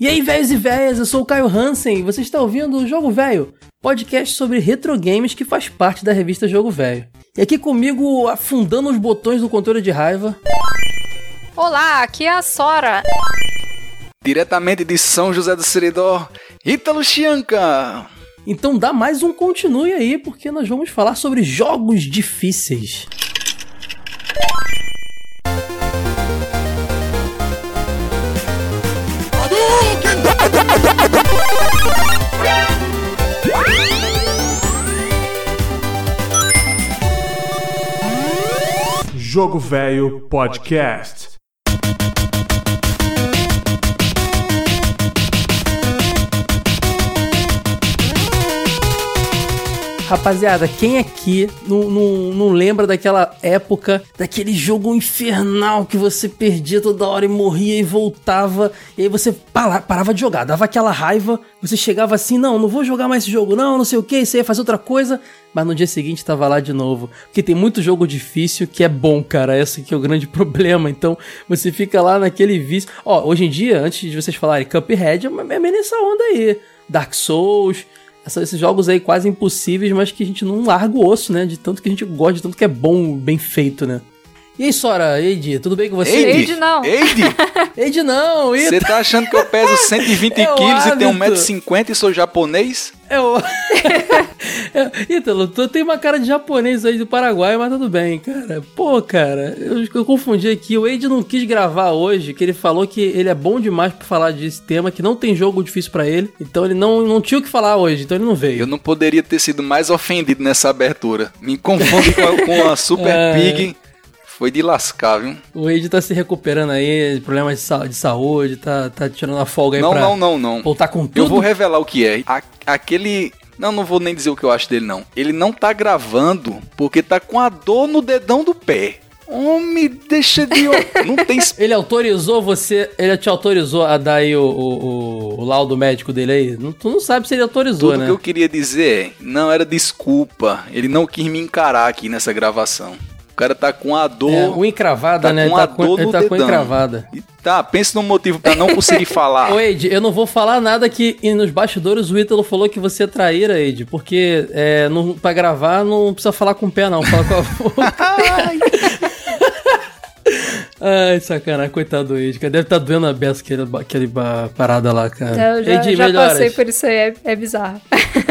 E aí, velhos e velhas, eu sou o Caio Hansen e você está ouvindo o Jogo Velho, podcast sobre retro games que faz parte da revista Jogo Velho. E aqui comigo, afundando os botões do controle de raiva. Olá, aqui é a Sora. Diretamente de São José do Seridó, Ítalo Chianca. Então dá mais um continue aí, porque nós vamos falar sobre jogos difíceis. Jogo Velho Podcast. Rapaziada, quem aqui não, não, não lembra daquela época, daquele jogo infernal que você perdia toda hora e morria e voltava, e aí você para- parava de jogar, dava aquela raiva, você chegava assim, não, não vou jogar mais esse jogo, não, não sei o que, você ia fazer outra coisa, mas no dia seguinte tava lá de novo. Porque tem muito jogo difícil que é bom, cara, esse que é o grande problema, então você fica lá naquele vício. Ó, hoje em dia, antes de vocês falarem Cuphead, é é meio nessa onda aí, Dark Souls... Essa- esses jogos aí quase impossíveis, mas que a gente não larga o osso, né? De tanto que a gente gosta, de tanto que é bom, bem feito, né? E aí, Sora, Eide, tudo bem com você? Eide, Eide, não. Eide, Eide não, você tá achando que eu peso 120 É quilos e tenho hábito. 1,50m e sou japonês? é o... é, Ítalo, tu tem uma cara de japonês aí do Paraguai, mas tudo bem, cara. Pô, cara, eu, eu confundi aqui. O Eide não quis gravar hoje, que ele falou que ele é bom demais pra falar desse tema, que não tem jogo difícil pra ele. Então ele não, não tinha o que falar hoje, então ele não veio. Eu não poderia ter sido mais ofendido nessa abertura. Me confunde com a, com a Super É. Pig. Foi de lascar, viu? O Ed tá se recuperando aí, problemas de, sa- de saúde, tá, tá tirando a folga aí Não, pra não, não, não. voltar com tudo. Eu vou revelar o que é. A- aquele. Não, não vou nem dizer o que eu acho dele, não. Ele não tá gravando porque tá com a dor no dedão do pé. Homem, deixa de. Não tem. Ele autorizou você, ele te autorizou a dar aí o, o, o- o laudo médico dele aí? Não- tu não sabe se ele autorizou, Tudo né? que eu queria dizer é, não era desculpa. Ele não quis me encarar aqui nessa gravação. O cara tá com a dor. É, encravada, tá né? com Ele a tá com, dor ele no tá com encravada. E Tá, pensa num motivo pra não conseguir falar. Ô, Ed, eu não vou falar nada que nos bastidores o Ítalo falou que você é traíra, Ed, porque é, não, pra gravar não precisa falar com o pé, não. Fala com a boca. Ai, sacanagem, coitado do Ed, cara. Deve estar doendo a beça aquele, aquele parada lá, cara. Eu já, Ed, já melhoras. passei por isso aí, é, é bizarro.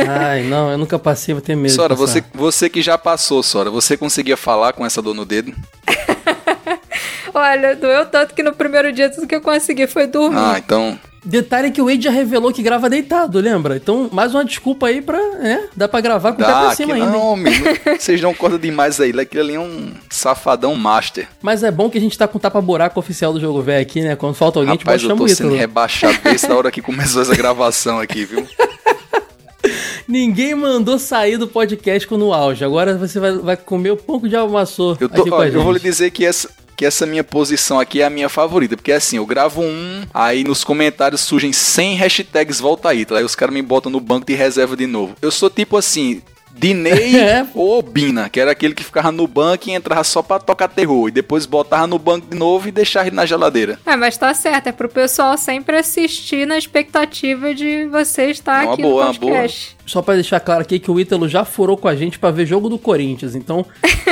Ai, não, eu nunca passei, vou ter medo. Sora, você, você que já passou, Sora, você conseguia falar com essa dor no dedo? Olha, doeu tanto que no primeiro dia tudo que eu consegui foi dormir. Ah, então. Detalhe que o Ed já revelou que grava deitado, lembra? Então, mais uma desculpa aí pra, né? Dá pra gravar com o pé Dá, pra que cima ainda. não, homem. Vocês não cortam demais aí. Aquele ali é um safadão master. Mas é bom que a gente tá com o tapa-buraco oficial do jogo velho aqui, né? Quando falta alguém, Rapaz, a gente eu bota tô o sendo Ítalo. rebaixado desde a hora que começou essa gravação aqui, viu? Ninguém mandou sair do podcast com no auge. Agora você vai, vai comer o pouco de almaçô Eu, tô, ó, eu vou lhe dizer que essa, que essa minha posição aqui é a minha favorita. Porque assim, eu gravo um, aí nos comentários surgem 100 hashtags volta aí, tá? Aí os caras me botam no banco de reserva de novo. Eu sou tipo assim. Dinei É. ou Obina, que era aquele que ficava no banco e entrava só pra tocar terror. E depois botava no banco de novo e deixava ele na geladeira. É, mas tá certo, é pro pessoal sempre assistir na expectativa de você estar Uma aqui boa, no uma boa. Só pra deixar claro aqui que o Ítalo já furou com a gente pra ver jogo do Corinthians. Então,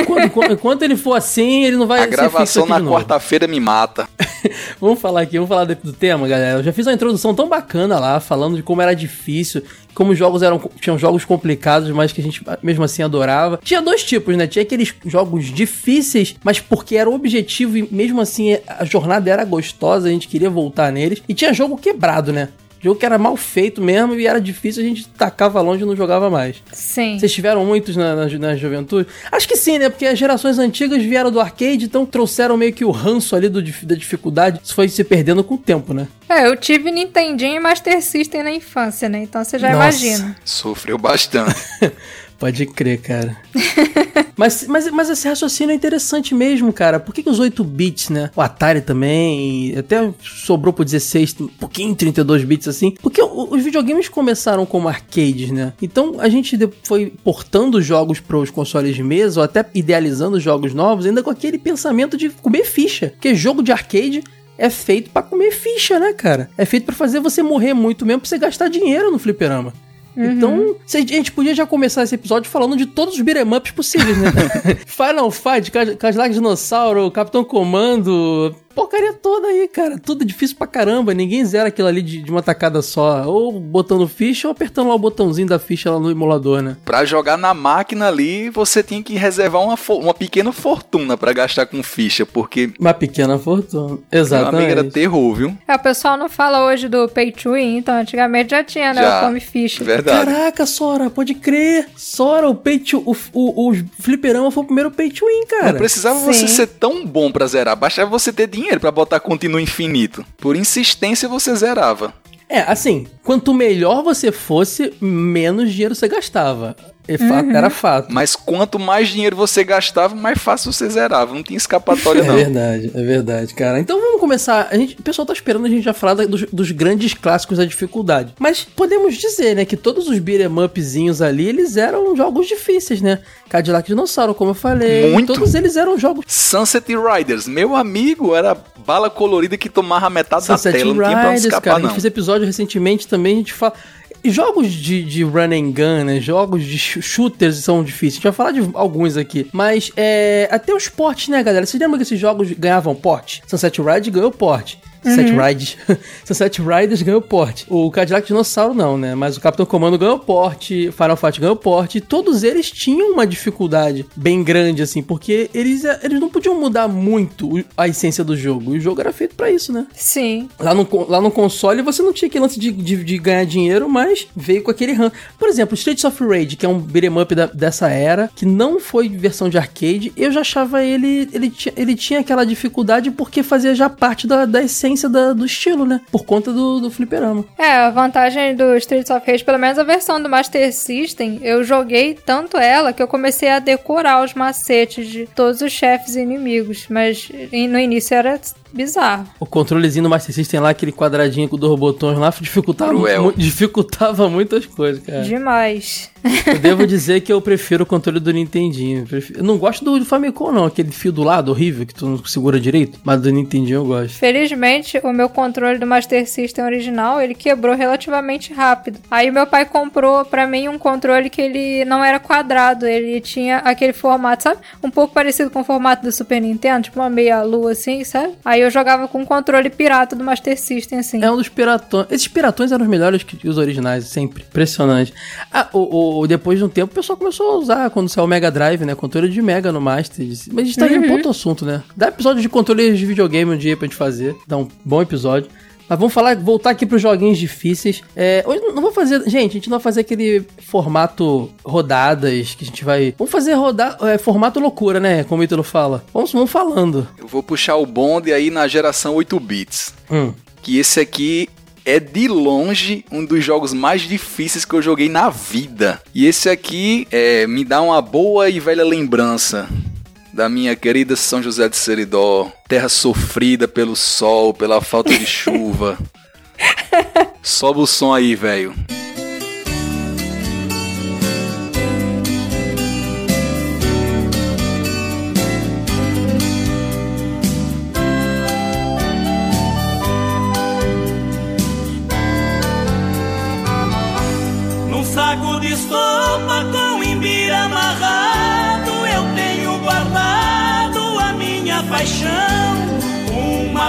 quando- quando- enquanto ele for assim, ele não vai A ser fixo gravação aqui na quarta-feira me mata. Vamos falar aqui, vamos falar do do tema, galera. Eu já fiz uma introdução tão bacana lá, falando de como era difícil, como os jogos eram. Tinham jogos complicados, mas que a gente mesmo assim adorava. Tinha dois tipos, né? Tinha aqueles jogos difíceis, mas porque era o objetivo e mesmo assim a jornada era gostosa, a gente queria voltar neles. E tinha jogo quebrado, né? Jogo que era mal feito mesmo e era difícil, a gente tacava longe e não jogava mais. Sim. Vocês tiveram muitos na, na, na juventude? Acho que sim, né? Porque as gerações antigas vieram do arcade, então trouxeram meio que o ranço ali do da dificuldade. Isso foi se perdendo com o tempo, né? É, eu tive Nintendinho e Master System na infância, né? Então você já Nossa. imagina. Sofreu bastante. Pode crer, cara. mas, mas, mas esse raciocínio é interessante mesmo, cara. Por que, que os 8 bits, né? O Atari também, até sobrou pro 16, um pouquinho 32 bits assim. Porque os videogames começaram como arcades, né? Então a gente foi portando jogos para os consoles de mesa, ou até idealizando jogos novos, ainda com aquele pensamento de comer ficha. Porque jogo de arcade é feito para comer ficha, né, cara? É feito para fazer você morrer muito mesmo pra você gastar dinheiro no fliperama. Uhum. Então, a gente podia já começar esse episódio falando de todos os beat'em ups possíveis, né? Final Fight, Cadillac Dinossauro, Capitão Comando, porcaria toda aí, cara. Tudo difícil pra caramba. Ninguém zera aquilo ali de, de, uma tacada só. Ou botando ficha ou apertando lá o botãozinho da ficha lá no emulador, né? Pra jogar na máquina ali, você tinha que reservar uma, uma pequena fortuna para gastar com ficha, porque. Uma pequena fortuna. Exatamente. Meu amigo era terror, viu? É, o pessoal não fala hoje do pay to win, então antigamente já tinha, né? Já, o come ficha. Verdade. Caraca, Sora, pode crer. Sora, o pay to. O, o, o fliperama foi o primeiro pay to win, cara. Não precisava Sim. você ser tão bom pra zerar, bastava você ter dinheiro dinheiro para botar contínuo infinito. Por insistência você zerava. É, assim, quanto melhor você fosse, menos dinheiro você gastava. É fato, uhum. Era fato. Mas quanto mais dinheiro você gastava, mais fácil você zerava. Não tinha escapatória, é não. É verdade, é verdade, cara. Então vamos começar. A gente, o pessoal tá esperando a gente já falar dos, dos, grandes clássicos da dificuldade. Mas podemos dizer, né, que todos os beat'em upzinhos ali, eles eram jogos difíceis, né? Cadillac Dinossauro, como eu falei. Muito. Todos eles eram jogos. Sunset Riders, meu amigo, era bala colorida que tomava metade Sunset da tela. Riders, não tinha pra onde escapar, cara, não. A gente fez episódio recentemente também, a gente fala jogos de, de run and gun, né? Jogos de shooters são difíceis. A gente vai falar de alguns aqui. Mas é, até os portes, né, galera? Vocês lembram que esses jogos ganhavam porte? Sunset Ride ganhou porte. Sunset uhum. Riders. Sunset Riders ganhou porte. O Cadillac Dinossauro não, né? Mas o Capitão Comando ganhou porte, Final Fight ganhou porte. Todos eles tinham uma dificuldade bem grande, assim, porque eles, eles não podiam mudar muito a essência do jogo. E o jogo era feito para isso, né? Sim. Lá no, lá no console você não tinha aquele lance de, de, de ganhar dinheiro, mas veio com aquele RAM. Por exemplo, Streets of Rage, que é um beat'em up da, dessa era, que não foi versão de arcade, eu já achava ele. Ele, ele tinha aquela dificuldade porque fazia já parte da, da essência da, do estilo, né? Por conta do, do fliperama. É, a vantagem do Streets of Rage, pelo menos a versão do Master System, eu joguei tanto ela que eu comecei a decorar os macetes de todos os chefes inimigos. Mas no início era bizarro. O controlezinho do Master System lá, aquele quadradinho com dois botões lá, dificultava, muito, dificultava muitas coisas, cara. Demais. Eu devo dizer que eu prefiro o controle do Nintendinho. Eu não gosto do Famicom, não. Aquele fio do lado horrível que tu não segura direito. Mas do Nintendinho eu gosto. Felizmente, o meu controle do Master System original, ele quebrou relativamente rápido. Aí meu pai comprou para mim um controle que ele não era quadrado. Ele tinha aquele formato, sabe? Um pouco parecido com o formato do Super Nintendo. Tipo uma meia lua assim, sabe? Aí eu jogava com o controle pirata do Master System, assim. É um dos piratões. Esses piratões eram os melhores que os originais, sempre. Impressionante. Ah, o, o depois de um tempo, o pessoal começou a usar quando saiu o Mega Drive, né? Controle de Mega no Master. Mas a gente tá uhum. indo outro assunto, né? Dá episódio de controle de videogame um dia pra gente fazer. Dá um bom episódio. Mas vamos falar, voltar aqui pros joguinhos difíceis. É, hoje não vou fazer. Gente, a gente não vai fazer aquele formato rodadas que a gente vai. Vamos fazer rodar. É, formato loucura, né? Como o Ítalo fala. Vamos, vamos falando. Eu vou puxar o bonde aí na geração 8 bits. Hum. Que esse aqui é de longe um dos jogos mais difíceis que eu joguei na vida. E esse aqui é, me dá uma boa e velha lembrança da minha querida São José de Seridó, terra sofrida pelo sol, pela falta de chuva. Sobe o som aí, velho.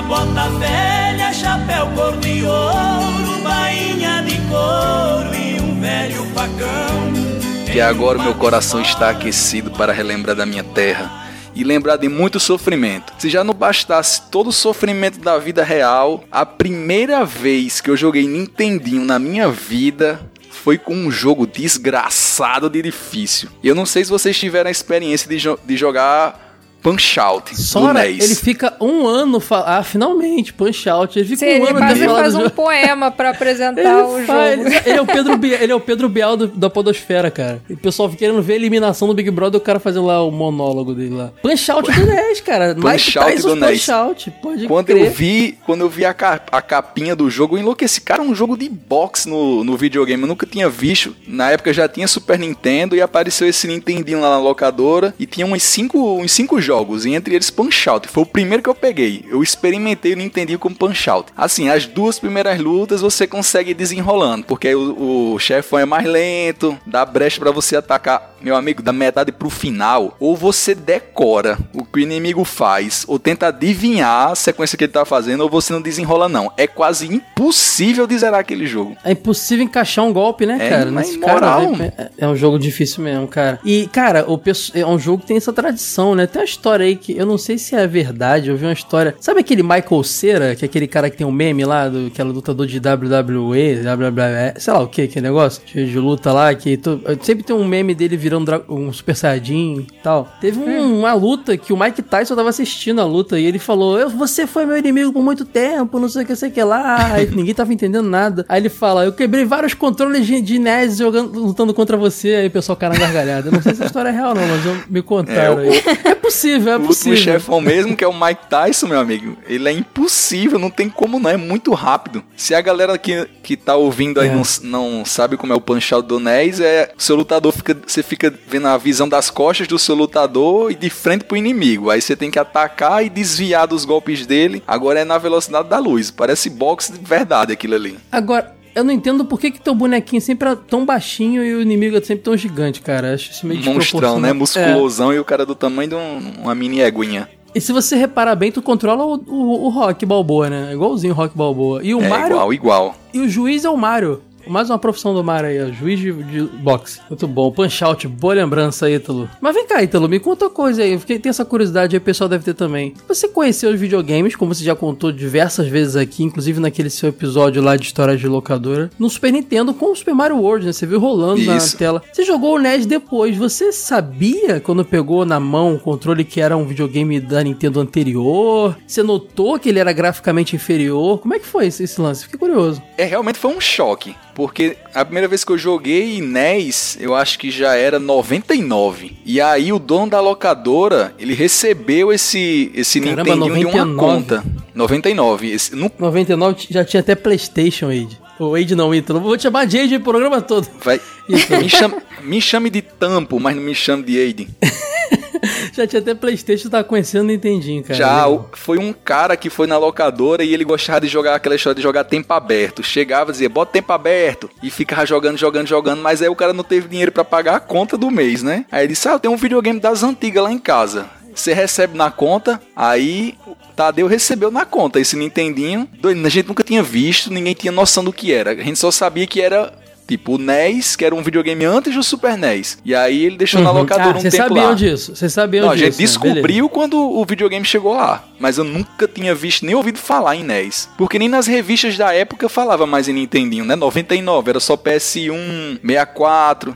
Bota velha, chapéu cor de ouro, bainha de couro e um velho facão. Que agora o meu coração está aquecido para relembrar da minha terra e lembrar de muito sofrimento. Se já não bastasse todo o sofrimento da vida real, a primeira vez que eu joguei Nintendinho na minha vida foi com um jogo desgraçado de difícil. Eu não sei se vocês tiveram a experiência de, jo de jogar Punch Out do Sora, NES. ele fica um ano. Fa... Ah, finalmente, Punch Out. Ele fica Sim, um ele ano quase faz um jogo. poema pra apresentar o Ele, faz- jogo. ele é o Pedro Biel, ele é o Pedro Biel do- da Podosfera, cara. E o pessoal fica querendo ver a eliminação do Big Brother e o cara fazendo lá o monólogo dele lá. Punch Out do NES, cara. Mike Out do NES. Punch Out. Pode Quando crer. eu vi, quando eu vi a, ca- a capinha do jogo, eu enlouqueci. Cara, um jogo de boxe no, no videogame. Eu nunca tinha visto. Na época já tinha Super Nintendo e apareceu esse Nintendinho lá na locadora. E tinha uns cinco, uns cinco jogos. E entre eles Punch Out. Foi o primeiro que eu peguei. Eu experimentei o Nintendinho como Punch Out. Assim, as duas primeiras lutas você consegue desenrolando. Porque o, o chefão é mais lento. Dá brecha pra você atacar. Meu amigo, da metade pro final. Ou você decora o que o inimigo faz. Ou tenta adivinhar a sequência que ele tá fazendo. Ou você não desenrola, não. É quase impossível de zerar aquele jogo. É impossível encaixar um golpe, né, É, cara? mas Nesse imoral. cara, é, é um jogo difícil mesmo, cara. E, cara, o é um jogo que tem essa tradição, né? Tem uma história aí que eu não sei se é verdade. Eu vi uma história. Sabe aquele Michael Cera, que é aquele cara que tem um meme lá, do, que é lutador de WWE, WWE, sei lá o que, aquele negócio de, de luta lá, que to- sempre tem um meme dele virando um Super Saiyajin e tal. Teve um- uma luta que o Mike Tyson tava assistindo a luta e ele falou: "Eu- Você foi meu inimigo por muito tempo, não sei o que, sei o que lá. Aí ninguém tava entendendo nada. Aí ele fala: Eu quebrei vários controles de, de NES jogando, lutando contra você. Aí o pessoal cara gargalhada. Eu não sei se a história é real, não, mas eu, me contaram É, aí. É possível, é O possível. chefão mesmo, que é o Mike Tyson, meu amigo, ele é impossível, não tem como não, é muito rápido. Se a galera que, que tá ouvindo aí É. não, não sabe como é o punch out do NES, é o seu lutador fica, você fica vendo a visão das costas do seu lutador e de frente pro inimigo. Aí você tem que atacar e desviar dos golpes dele. Agora é na velocidade da luz. Parece boxe de verdade aquilo ali. Agora, eu não entendo por que, que teu bonequinho sempre é tão baixinho e o inimigo é sempre tão gigante, cara. Acho isso meio Monstrão, né? desproporcional. É. Musculosão e o cara do tamanho de um- uma mini eguinha. E se você reparar bem, tu controla o, o, o Rock Balboa, né? Igualzinho o Rock Balboa. E o é Mario. igual, igual. E o juiz é o Mario. Mais uma profissão do Mario aí, ó. Juiz de, de boxe. Muito bom. Punch out, boa lembrança, Ítalo. Mas vem cá, Ítalo, me conta uma coisa aí. Eu fiquei, tenho essa curiosidade aí, o pessoal deve ter também. Você conheceu os videogames, como você já contou diversas vezes aqui, inclusive naquele seu episódio lá de história de locadora, no Super Nintendo com o Super Mario World, né? Você viu rolando na Isso. tela. Você jogou o NES depois. Você sabia quando pegou na mão o controle que era um videogame da Nintendo anterior? Você notou que ele era graficamente inferior? Como é que foi esse, esse lance? Fiquei curioso. É, realmente foi um choque. Porque a primeira vez que eu joguei NES, eu acho que já era 99. E aí o dono da locadora, ele recebeu esse, esse Caramba, Nintendinho de uma 99. conta. 99. Esse, no, 99 já tinha até PlayStation, Age. O Age não, Ítalo. Vou te chamar de Age o programa todo. vai, me, chame, me chame de Tampo, mas não me chame de Aiden. Já tinha até PlayStation, tava conhecendo o Nintendinho, cara. Já o- foi um cara que foi na locadora e ele gostava de jogar aquela história de jogar tempo aberto. Chegava e dizia, bota tempo aberto. E ficava jogando, jogando, jogando. Mas aí o cara não teve dinheiro pra pagar a conta do mês, né? Aí ele disse, ah, eu tenho um videogame das antigas lá em casa. Você recebe na conta, aí Tadeu recebeu na conta esse Nintendinho. A gente nunca tinha visto, ninguém tinha noção do que era. A gente só sabia que era tipo o NES, que era um videogame antes do Super NES. E aí ele deixou na Uhum. locadora ah, um Vocês tempo sabiam lá. disso. Vocês sabiam Não, a disso. gente né? descobriu quando o videogame chegou lá. Mas eu nunca tinha visto nem ouvido falar em NES. Porque nem nas revistas da época falava mais em Nintendinho, né? 99, era só PS1, 64.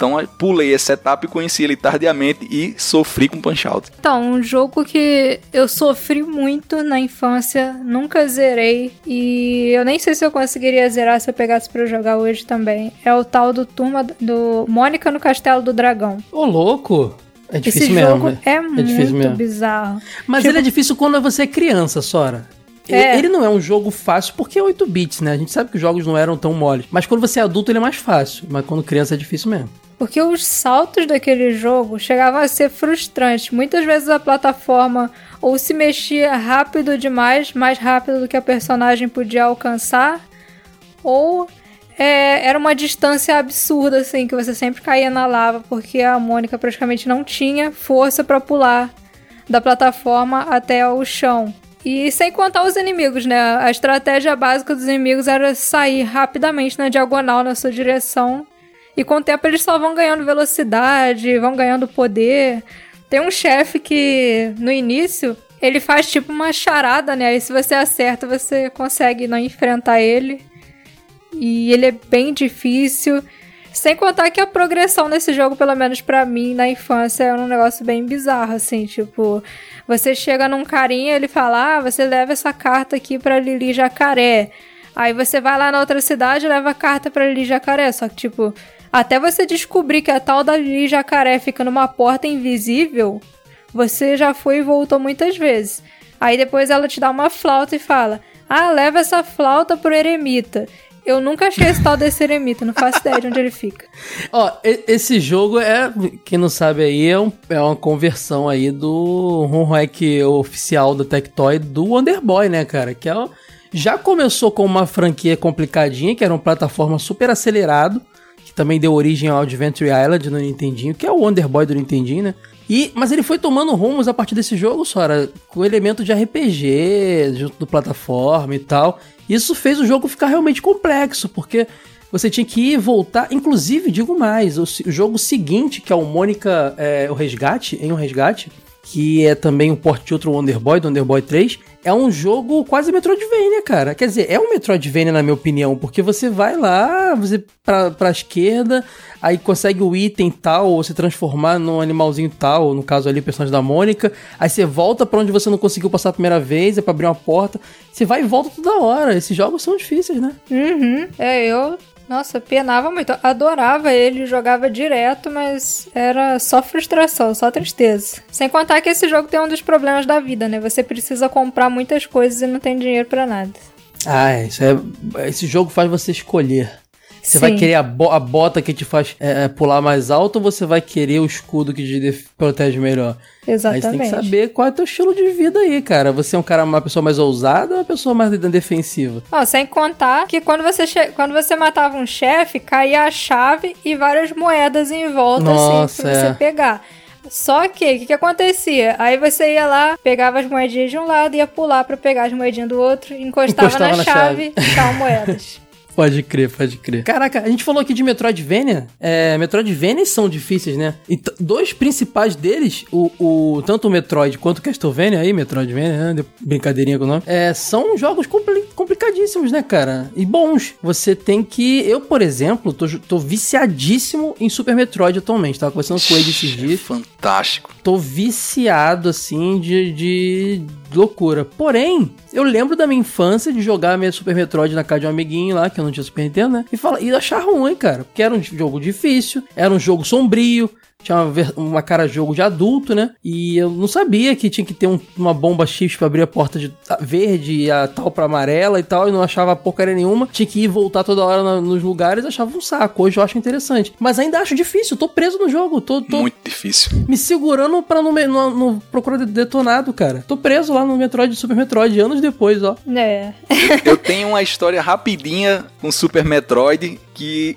Então eu pulei essa etapa e conheci ele tardiamente e sofri com Punch Out. Então, um jogo que eu sofri muito na infância, nunca zerei e eu nem sei se eu conseguiria zerar se eu pegasse pra jogar hoje também. É o tal do Turma do Mônica no Castelo do Dragão. Ô, louco. É difícil Esse mesmo. jogo né? é, difícil muito mesmo. bizarro. Mas Tipo- ele é difícil quando você é criança, Sora. É. Ele não é um jogo fácil porque é 8 bits, né? A gente sabe que os jogos não eram tão moles. Mas quando você é adulto, ele é mais fácil. Mas quando criança é difícil mesmo. Porque os saltos daquele jogo chegavam a ser frustrantes. Muitas vezes a plataforma ou se mexia rápido demais, mais rápido do que a personagem podia alcançar, ou é, era uma distância absurda, assim, que você sempre caía na lava, porque a Mônica praticamente não tinha força pra pular da plataforma até o chão. E sem contar os inimigos, né? A estratégia básica dos inimigos era sair rapidamente na diagonal na sua direção e com o tempo eles só vão ganhando velocidade, vão ganhando poder. Tem um chefe que no início ele faz tipo uma charada, né? E se você acerta, você consegue não enfrentar ele. E ele é bem difícil. Sem contar que a progressão nesse jogo, pelo menos pra mim, na infância, era um negócio bem bizarro, assim, tipo, você chega num carinha, ele fala, ah, você leva essa carta aqui pra Lili Jacaré. Aí você vai lá na outra cidade e leva a carta pra Lili Jacaré. Só que, tipo, até você descobrir que a tal da Lili Jacaré fica numa porta invisível, você já foi e voltou muitas vezes. Aí depois ela te dá uma flauta e fala: Ah, leva essa flauta pro eremita. Eu nunca achei esse tal desse eremita, não faço ideia de onde ele fica. Ó, esse jogo é, quem não sabe aí, é, um- é uma conversão aí do home hack oficial da Tectoy do Wonder Boy, né, cara? Que é, já começou com uma franquia complicadinha, que era uma plataforma super acelerado, que também deu origem ao Adventure Island no Nintendinho, que é o Wonder Boy do Nintendinho, né? E, mas ele foi tomando rumos a partir desse jogo, Sora, com elemento de RPG, junto do plataforma e tal. Isso fez o jogo ficar realmente complexo, porque você tinha que ir voltar. Inclusive, digo mais, o, o jogo seguinte, que é o Mônica, é, o Resgate, em um Resgate, que é também um port de outro Wonder Boy, do Wonder Boy 3, é um jogo quase Metroidvania, cara. Quer dizer, é um Metroidvania na minha opinião, porque você vai lá, você pra, pra esquerda, aí consegue o item tal, ou se transformar num animalzinho tal, no caso ali o personagem da Mônica, aí você volta pra onde você não conseguiu passar a primeira vez, é pra abrir uma porta, você vai e volta toda hora. Esses jogos são difíceis, né? Uhum. É, eu. Nossa, penava muito. Adorava ele, jogava direto, mas era só frustração, só tristeza. Sem contar que esse jogo tem um dos problemas da vida, né? Você precisa comprar muitas coisas e não tem dinheiro pra nada. Ah, é, isso é, esse jogo faz você escolher. Você vai Sim. querer a, bo- a bota que te faz é, é, pular mais alto ou você vai querer o escudo que te protege melhor? Aí você tem Exatamente. que saber qual é o teu estilo de vida aí, cara. Você é um cara, uma pessoa mais ousada ou uma pessoa mais de- defensiva? Ó, sem contar que quando você, quando você matava um chefe, caía a chave e várias moedas em volta, Nossa, assim, pra você é. pegar. Só que, o que, que acontecia? Aí você ia lá, pegava as moedinhas de um lado, ia pular pra pegar as moedinhas do outro, encostava, Encostava na, na chave e estavam moedas. Pode crer, pode crer. Caraca, a gente falou aqui de Metroidvania. É, Metroidvania são difíceis, né? E dois principais deles, o, o- tanto o Metroid quanto o Castlevania aí, Metroidvania, né? De- brincadeirinha com o nome, é, são jogos compli- complicadíssimos, né, cara? E bons. Você tem que... Eu, por exemplo, tô, tô viciadíssimo em Super Metroid atualmente. Tava conversando com ele esses É dias fantástico. tô viciado, assim, de, de loucura. Porém, eu lembro da minha infância de jogar minha Super Metroid na casa de um amiguinho lá, que eu não tinha Super Nintendo, né? E, fala, e achar ruim, cara. Porque era um jogo difícil, era um jogo sombrio, tinha uma, uma cara de jogo de adulto, né? E eu não sabia que tinha que ter um- uma bomba X pra abrir a porta de a- verde e a tal pra amarela e tal, e não achava porcaria nenhuma. Tinha que ir e voltar toda hora na- nos lugares, achava um saco. Hoje eu acho interessante. Mas ainda acho difícil, tô preso no jogo, tô, tô Muito difícil. me segurando pra não, não, não procurar de- detonado, cara. Tô preso lá no Metroid Super Metroid anos depois, ó. É. Eu tenho uma história rapidinha com Super Metroid que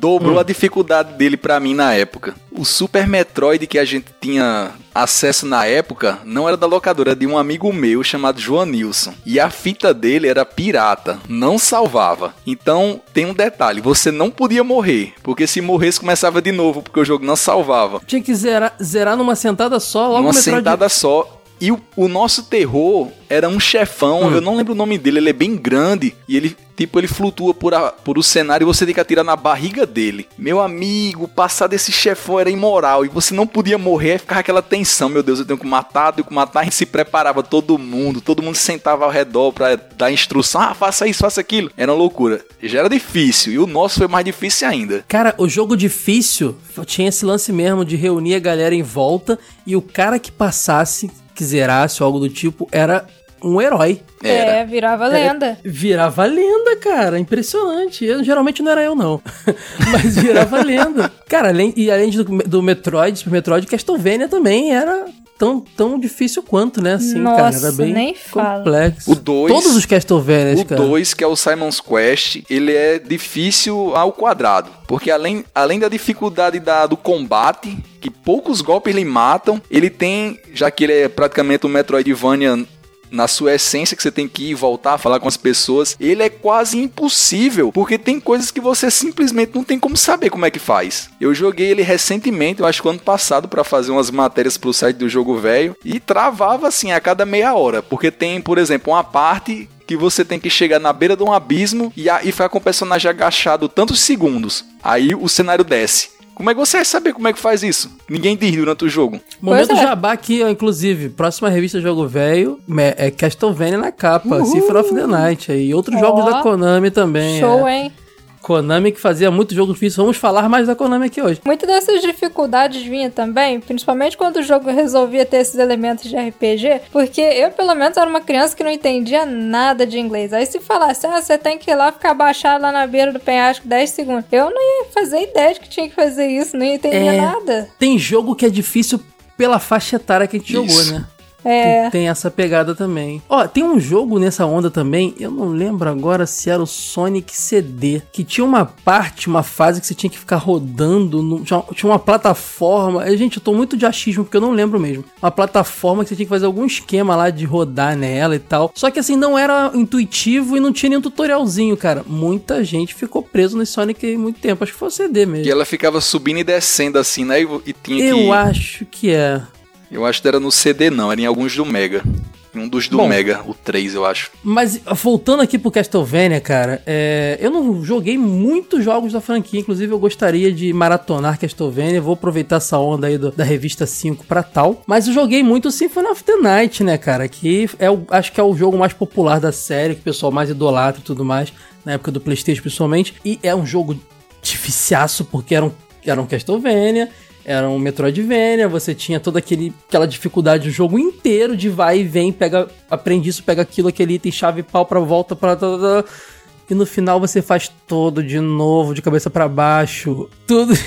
dobrou a dificuldade dele pra mim na época. O Super Metroid que a gente tinha acesso na época não era da locadora, era de um amigo meu chamado João Nilson. E a fita dele era pirata, não salvava. Então tem um detalhe: você não podia morrer, porque se morresse começava de novo, porque o jogo não salvava. Tinha que zerar, zerar numa sentada só, logo Uma o Metroid... sentada só. E o, o nosso terror era um chefão, eu não lembro o nome dele, ele é bem grande e ele, tipo, ele flutua por, a- por o cenário e você tem que atirar na barriga dele. Meu amigo, passar desse chefão era imoral e você não podia morrer, aí ficava aquela tensão, meu Deus, eu tenho que matar, tenho que matar. A gente se preparava todo mundo, todo mundo sentava ao redor pra dar instrução, ah, faça isso, faça aquilo. Era uma loucura. Já era difícil e o nosso foi mais difícil ainda. Cara, o jogo difícil tinha esse lance mesmo de reunir a galera em volta e o cara que passasse, que zerasse ou algo do tipo, era um herói. Era. É, virava lenda. Virava lenda, cara. Impressionante. Eu, geralmente não era eu, não. Mas virava lenda. Cara, além, e além do, do Metroid, Super Metroid, Castlevania também era tão, tão difícil quanto, né? Assim, cara. Nossa, Era bem nem fala. complexo. O dois- Todos os Castlevanias, O cara. 2, que é o Simon's Quest, ele é difícil ao quadrado. Porque além, além da dificuldade da, do combate, que poucos golpes lhe matam, ele tem, já que ele é praticamente um Metroidvania na sua essência, que você tem que ir voltar, falar com as pessoas, ele é quase impossível, porque tem coisas que você simplesmente não tem como saber como é que faz. Eu joguei ele recentemente, eu acho que ano passado, pra fazer umas matérias pro site do jogo velho, e travava assim a cada meia hora, porque tem, por exemplo, uma parte que você tem que chegar na beira de um abismo e, a, e ficar com o personagem agachado tantos segundos. Aí o cenário desce. Como é que você vai saber como é que faz isso? Ninguém diz durante o jogo. Momento é. jabá aqui, ó, inclusive. Próxima revista Jogo Velho é Castlevania na capa. Symphony of the Night. aí. E outros Ó. jogos da Konami também. Show, é. hein? Konami que fazia muito jogo difícil. Vamos falar mais da Konami aqui hoje. Muitas dessas dificuldades vinha também, principalmente quando o jogo resolvia ter esses elementos de RPG, porque eu, pelo menos, era uma criança que não entendia nada de inglês. Aí se falasse, ah, você tem que ir lá ficar abaixado lá na beira do penhasco 10 segundos. Eu não ia fazer ideia de que tinha que fazer isso, não ia entender É. nada. Tem jogo que é difícil pela faixa etária que a gente jogou, Isso. né? É. Tem essa pegada também. Ó, tem um jogo nessa onda também, eu não lembro agora se era o Sonic CD, que tinha uma parte, uma fase que você tinha que ficar rodando, no- tinha, tinha uma plataforma. Eh, Gente, eu tô muito de achismo porque eu não lembro mesmo. Uma plataforma que você tinha que fazer algum esquema lá de rodar nela e tal. Só que assim, não era intuitivo e não tinha nenhum tutorialzinho, cara. Muita gente ficou preso nesse Sonic muito tempo. Acho que foi o CD mesmo. E ela ficava subindo e descendo assim, né? E, e tinha Eu que. acho que é. Eu acho que era no CD, não. Era em alguns do Mega. Em um dos do Bom. Mega, o 3, eu acho. Mas voltando aqui pro Castlevania, cara, é, eu não joguei muitos jogos da franquia, inclusive eu gostaria de maratonar Castlevania, vou aproveitar essa onda aí do- da revista 5 pra tal. Mas eu joguei muito Symphony of the Night, né, cara, que é o, acho que é o jogo mais popular da série, que o pessoal mais idolatra e tudo mais, na época do Playstation principalmente, e é um jogo dificiaço, porque era um, era um Castlevania, era um Metroidvania, você tinha toda aquele, aquela dificuldade do jogo inteiro de vai e vem, pega, aprende isso, pega aquilo, aquele item, chave pau pra volta, pra... tá, tá, tá. E no final você faz todo de novo, de cabeça pra baixo, tudo.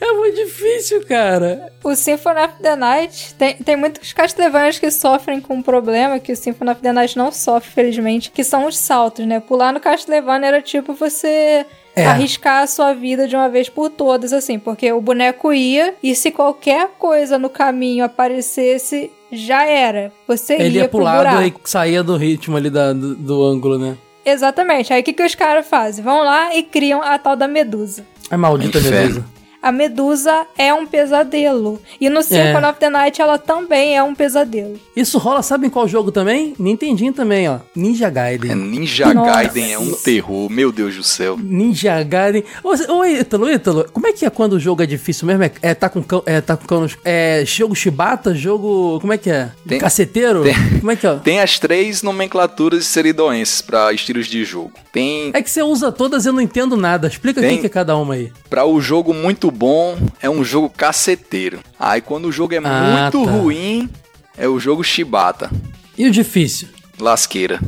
É muito difícil, cara. O Symphony of the Night, tem, tem muitos Castlevanias que sofrem com um problema que o Symphony of the Night não sofre, felizmente, que são os saltos, né? Pular no Castlevania era tipo você É. arriscar a sua vida de uma vez por todas, assim, porque o boneco ia e se qualquer coisa no caminho aparecesse, já era. Você Ele ia ia pro pro lado buraco. e saía do ritmo ali da- do, do ângulo, né? Exatamente. Aí o que, que os caras fazem? Vão lá e criam a tal da Medusa. É maldita Inferno. Medusa. A Medusa é um pesadelo. E no Symphony of the Night ela também é um pesadelo. Isso rola, sabe em qual jogo também? Nintendinho também, ó. Ninja Gaiden. É Ninja Nossa. Gaiden é um terror, meu Deus do céu. Ninja Gaiden. Ô, Ítalo, Ítalo, como é que é quando o jogo é difícil mesmo? É, é tá com cão, é, tá com cão é jogo chibata, jogo, como é que é? Tem- Caceteiro? tem- Como é que é? Tem as três nomenclaturas seridoenses pra estilos de jogo. Tem É que você usa todas e eu não entendo nada. Explica o que que é cada uma aí. Pra o jogo muito bom, é um jogo caceteiro. Aí quando o jogo é Ah, muito tá. ruim, é o jogo chibata. E o difícil? Lasqueira.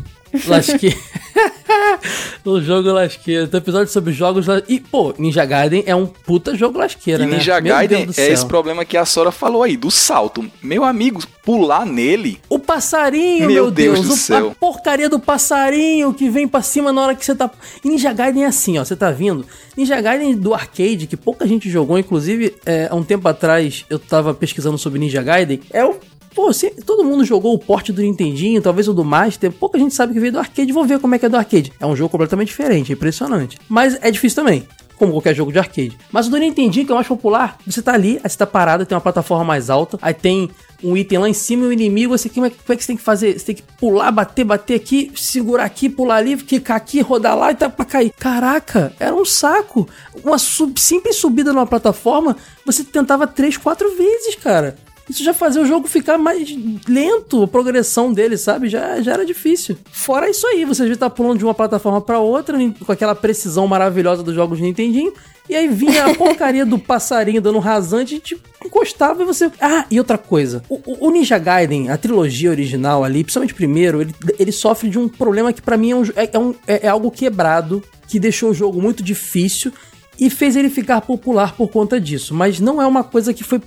Lasqueira. o jogo lasqueira. Tem episódio sobre jogos. la- E, pô, Ninja Gaiden é um puta jogo lasqueira, E né? Ninja Meu Gaiden é esse problema que a Sora falou aí, do salto. Meu amigo, pular nele. O passarinho, Meu meu, Deus Deus. do o- céu. A porcaria do passarinho que vem pra cima na hora que você tá. E Ninja Gaiden é assim, ó. Você tá vindo. Ninja Gaiden do arcade, que pouca gente jogou, inclusive, é, há um tempo atrás eu tava pesquisando sobre Ninja Gaiden. É o. Pô, se- todo mundo jogou o porte do Nintendinho, talvez o do Master. Pouca gente sabe que veio do arcade. Vou ver como é que é do arcade. É um jogo completamente diferente, é impressionante. Mas é difícil também como qualquer jogo de arcade. Mas o do Nintendinho, que é o mais popular, você tá ali, aí você tá parado, tem uma plataforma mais alta, aí tem um item lá em cima e o inimigo, você, como, é, que- como é que você tem que fazer? Você tem que pular, bater, bater aqui, segurar aqui, pular ali, quicar aqui, rodar lá e tá pra cair. Caraca, era um saco. Uma sub- simples subida numa plataforma, você tentava três, quatro vezes, cara. Isso já fazia o jogo ficar mais lento, a progressão dele, sabe? Já, já era difícil. Fora isso aí, você já tá pulando de uma plataforma pra outra, com aquela precisão maravilhosa dos jogos de Nintendinho. E aí vinha a porcaria do passarinho dando rasante e te encostava e você. Ah, e outra coisa. O, o- Ninja Gaiden, a trilogia original ali, principalmente o primeiro, ele, ele sofre de um problema que pra mim é, um, é, é um- é- é algo quebrado, que deixou o jogo muito difícil e fez ele ficar popular por conta disso. Mas não é uma coisa que foi.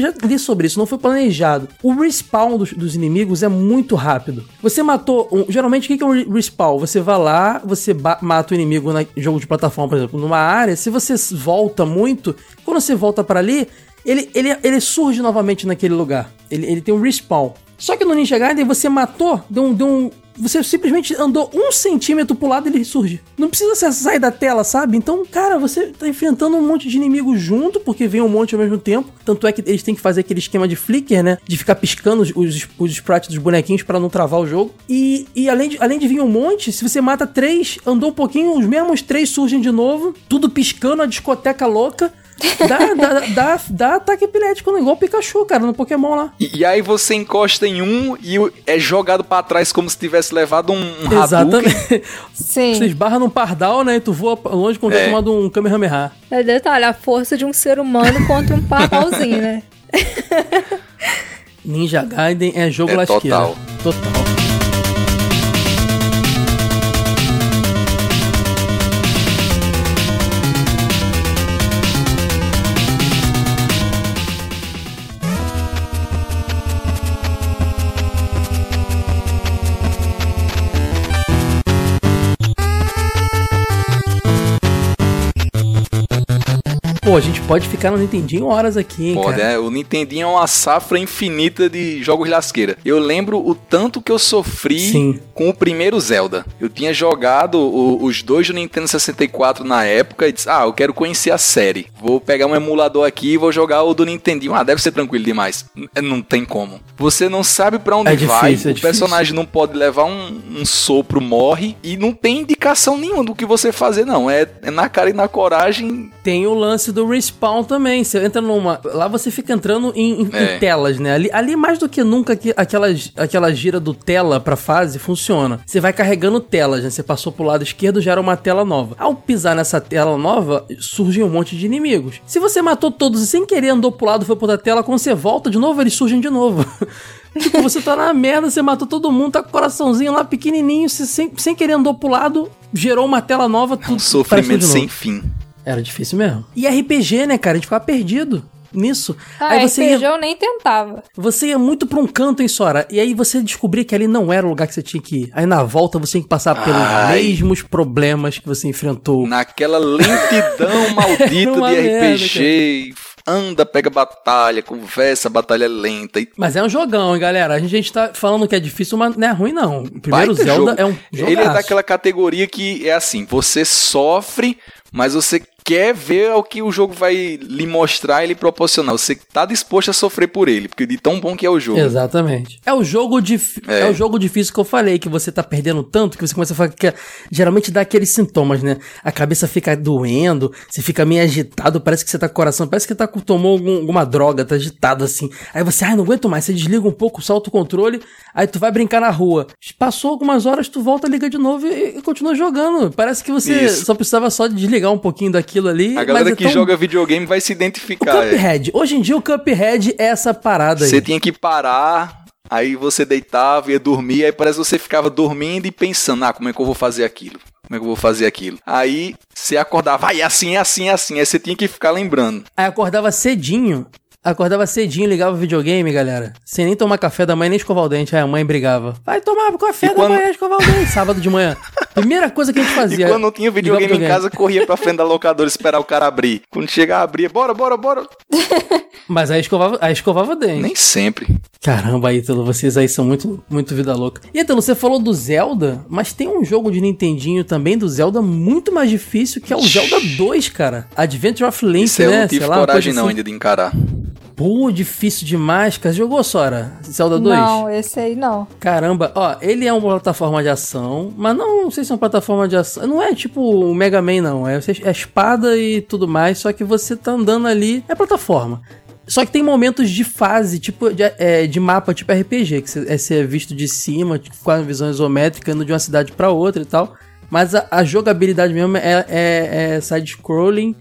Eu já li sobre isso, não foi planejado. O respawn dos, dos inimigos é muito rápido. Você matou. um- geralmente, o que é um re- respawn? Você vai lá, você mata o inimigo na jogo de plataforma, por exemplo, numa área. Se você volta muito, quando você volta pra ali, ele, ele, ele surge novamente naquele lugar. Ele, ele tem um respawn. Só que no Ninja Gaiden você matou, deu um, deu um, você simplesmente andou um centímetro pro lado e ele surge. Não precisa você sair da tela, sabe? Então, cara, você tá enfrentando um monte de inimigos junto, porque vem um monte ao mesmo tempo. Tanto é que eles têm que fazer aquele esquema de flicker, né? De ficar piscando os, os, os sprites dos bonequinhos para não travar o jogo. E, e além, de, além de vir um monte, se você mata três, andou um pouquinho, os mesmos três surgem de novo, tudo piscando, a discoteca louca. Dá, dá, dá, dá ataque epilético, igual o Pikachu, cara, no Pokémon lá. E, e aí você encosta em um e é jogado pra trás como se tivesse levado um, um Hadouken. Exatamente. Sim. Você esbarra num pardal, né? E tu voa longe quando É. tomando um Kamehameha. É detalhe, a força de um ser humano contra um pardalzinho, né? Ninja Gaiden é jogo É lasqueira. total. Total. Pô, a gente pode ficar no Nintendinho horas aqui, hein, Pode, cara. é, o Nintendinho é uma safra infinita de jogos lasqueira. Eu lembro o tanto que eu sofri Sim. com o primeiro Zelda. Eu tinha jogado o- os dois do Nintendo 64 na época e disse, ah, eu quero conhecer a série. Vou pegar um emulador aqui e vou jogar o do Nintendinho. Ah, deve ser tranquilo demais. N- Não tem como. Você não sabe pra onde É vai, difícil, é o difícil. personagem não pode levar um, um sopro, morre, e não tem indicação nenhuma do que você fazer, não. É, é na cara e na coragem Tem o lance do respawn também. Você entra numa. Lá você fica entrando em, em- em É. telas, né? Ali, ali mais do que nunca que aquela, aquela gira do tela pra fase funciona. Você vai carregando telas, né? Você passou pro lado esquerdo, gera uma tela nova. Ao pisar nessa tela nova, surge um monte de inimigos. Se você matou todos e sem querer andou pro lado, foi pra outra tela, quando você volta de novo, eles surgem de novo. tipo, você tá na merda, você matou todo mundo, tá com o coraçãozinho lá pequenininho, você sem, sem querer andou pro lado, gerou uma tela nova, tudo um parece sofrimento sem fim. Era difícil mesmo. E RPG, né, cara? A gente ficava perdido nisso. Ah, aí você RPG ia, eu nem tentava. você ia muito pra um canto em Sora. E aí você descobria que ali não era o lugar que você tinha que ir. Aí na volta você tinha que passar pelos Ai. mesmos problemas que você enfrentou. Naquela lentidão maldita de merda, RPG. anda, pega batalha, conversa, batalha lenta. E Mas é um jogão, hein, galera? A gente, a gente tá falando que é difícil, mas não é ruim, não. O primeiro baita Zelda jogo. é um jogo. Ele é daquela categoria que é assim, você sofre, mas você quer ver o que o jogo vai lhe mostrar e lhe proporcionar. Você tá disposto a sofrer por ele, porque de tão bom que é o jogo. Exatamente. É o jogo dif... é. É. o jogo difícil que eu falei, que você tá perdendo tanto que você começa a ficar. Geralmente dá aqueles sintomas, né? A cabeça fica doendo, você fica meio agitado, parece que você tá com o coração, parece que tá com, tomou algum- alguma droga, tá agitado assim. Aí você, ai, não aguento mais, você desliga um pouco, solta o controle, aí tu vai brincar na rua. Passou algumas horas, tu volta, liga de novo e, e continua jogando. Parece que você Isso. só precisava só desligar um pouquinho daquilo ali. A galera mas é que tão- joga videogame vai se O identificar. é. Cuphead. Hoje em dia o Cuphead é essa parada aí. Você tinha que parar, aí você deitava, ia dormir, aí parece que você ficava dormindo e pensando, ah, como é que eu vou fazer aquilo? Como é que eu vou fazer aquilo? Aí você acordava, vai, é assim, é assim, é assim. Aí você tinha que ficar lembrando. Aí acordava cedinho. Acordava cedinho, ligava o videogame, galera. Sem nem tomar café da manhã, nem escovar o dente. Aí a mãe brigava. Vai tomar café E da quando- manhã, escovar o dente. Sábado de manhã. Primeira coisa que a gente E fazia. quando não tinha o videogame em casa, corria pra frente da locadora esperar o cara abrir. Quando chegar, abria, bora, bora, bora. Mas aí escovava, aí escovava o dente. Nem sempre. Caramba, Ítalo, vocês aí são muito, muito vida louca. E Ítalo, você falou do Zelda, mas tem um jogo de Nintendinho também do Zelda muito mais difícil, que é o Zelda 2, cara. Adventure of Link, Isso aí eu né? não tive Sei lá, coragem coisa não assim. ainda de encarar. Pô, difícil demais, cara. Jogou, Sora? Zelda 2? Não, esse aí não. Caramba, ó, ele é uma plataforma de ação, mas não, não sei se é uma plataforma de ação. Não é tipo o Mega Man, não. É, é espada e tudo mais, só que você tá andando ali. É plataforma. Só que tem momentos de fase, tipo de, é, de mapa, tipo RPG, que você é ser visto de cima, tipo, com a visão isométrica, indo de uma cidade pra outra e tal. Mas a, a jogabilidade mesmo é, é, é side-scrolling,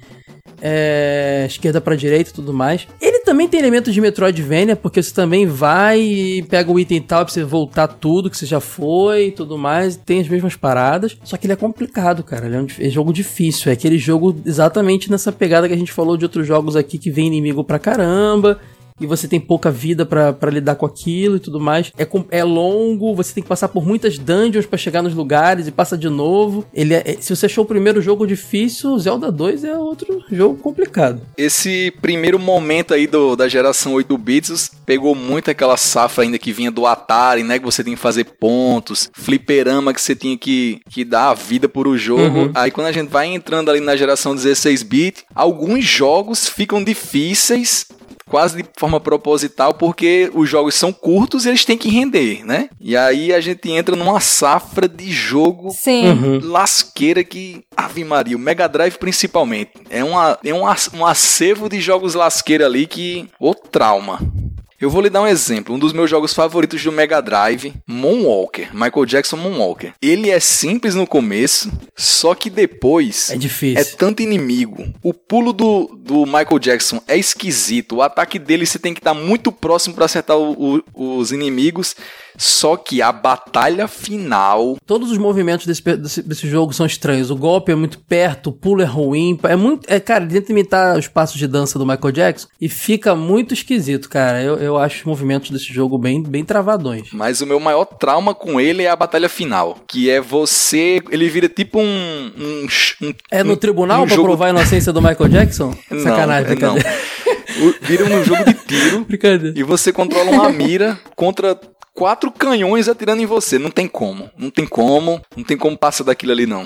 é, esquerda pra direita e tudo mais. Ele também tem elementos de Metroidvania, porque você também vai e pega o item tal pra você voltar tudo que você já foi e tudo mais. Tem as mesmas paradas. Só que ele é complicado, cara. Ele é um é jogo difícil. É aquele jogo exatamente nessa pegada que a gente falou de outros jogos aqui que vem inimigo pra caramba. E você tem pouca vida pra pra lidar com aquilo e tudo mais. É, é longo, você tem que passar por muitas dungeons pra chegar nos lugares e passa de novo. Ele é- é- se você achou o primeiro jogo difícil, Zelda 2 é outro jogo complicado. Esse primeiro momento aí do, da geração 8 bits pegou muito aquela safra ainda que vinha do Atari, né? Que você tem que fazer pontos, fliperama que você tinha que, que dar a vida por o jogo. Uhum. Aí quando a gente vai entrando ali na geração 16 bit, alguns jogos ficam difíceis. Quase de forma proposital, porque os jogos são curtos e eles têm que render, né? E aí a gente entra numa safra de jogo Sim. Uhum. lasqueira que. Ave Maria, o Mega Drive principalmente. É, uma, é um, um acervo de jogos lasqueira ali que. O trauma. Eu vou lhe dar um exemplo. Um dos meus jogos favoritos do Mega Drive, Moonwalker. Michael Jackson Moonwalker. Ele é simples no começo, só que depois. É difícil. É tanto inimigo. O pulo do, do Michael Jackson é esquisito. O ataque dele você tem que estar muito próximo para acertar o- o- os inimigos. Só que a batalha final Todos os movimentos desse, desse, desse jogo são estranhos. O golpe é muito perto, o pulo é ruim. É muito. É, cara, ele tenta imitar os passos de dança do Michael Jackson e fica muito esquisito, cara. Eu, eu acho os movimentos desse jogo bem, bem travadões. Mas o meu maior trauma com ele é a batalha final. Que é você. Ele vira tipo um. um, um- É no um- tribunal um pra jogo- provar a inocência do Michael Jackson? Não, Sacanagem, é não. brincadeira. O- Vira um jogo de tiro. Brincadeira. E você controla uma mira contra quatro canhões atirando em você. Não tem como. Não tem como. Não tem como passar daquilo ali, não.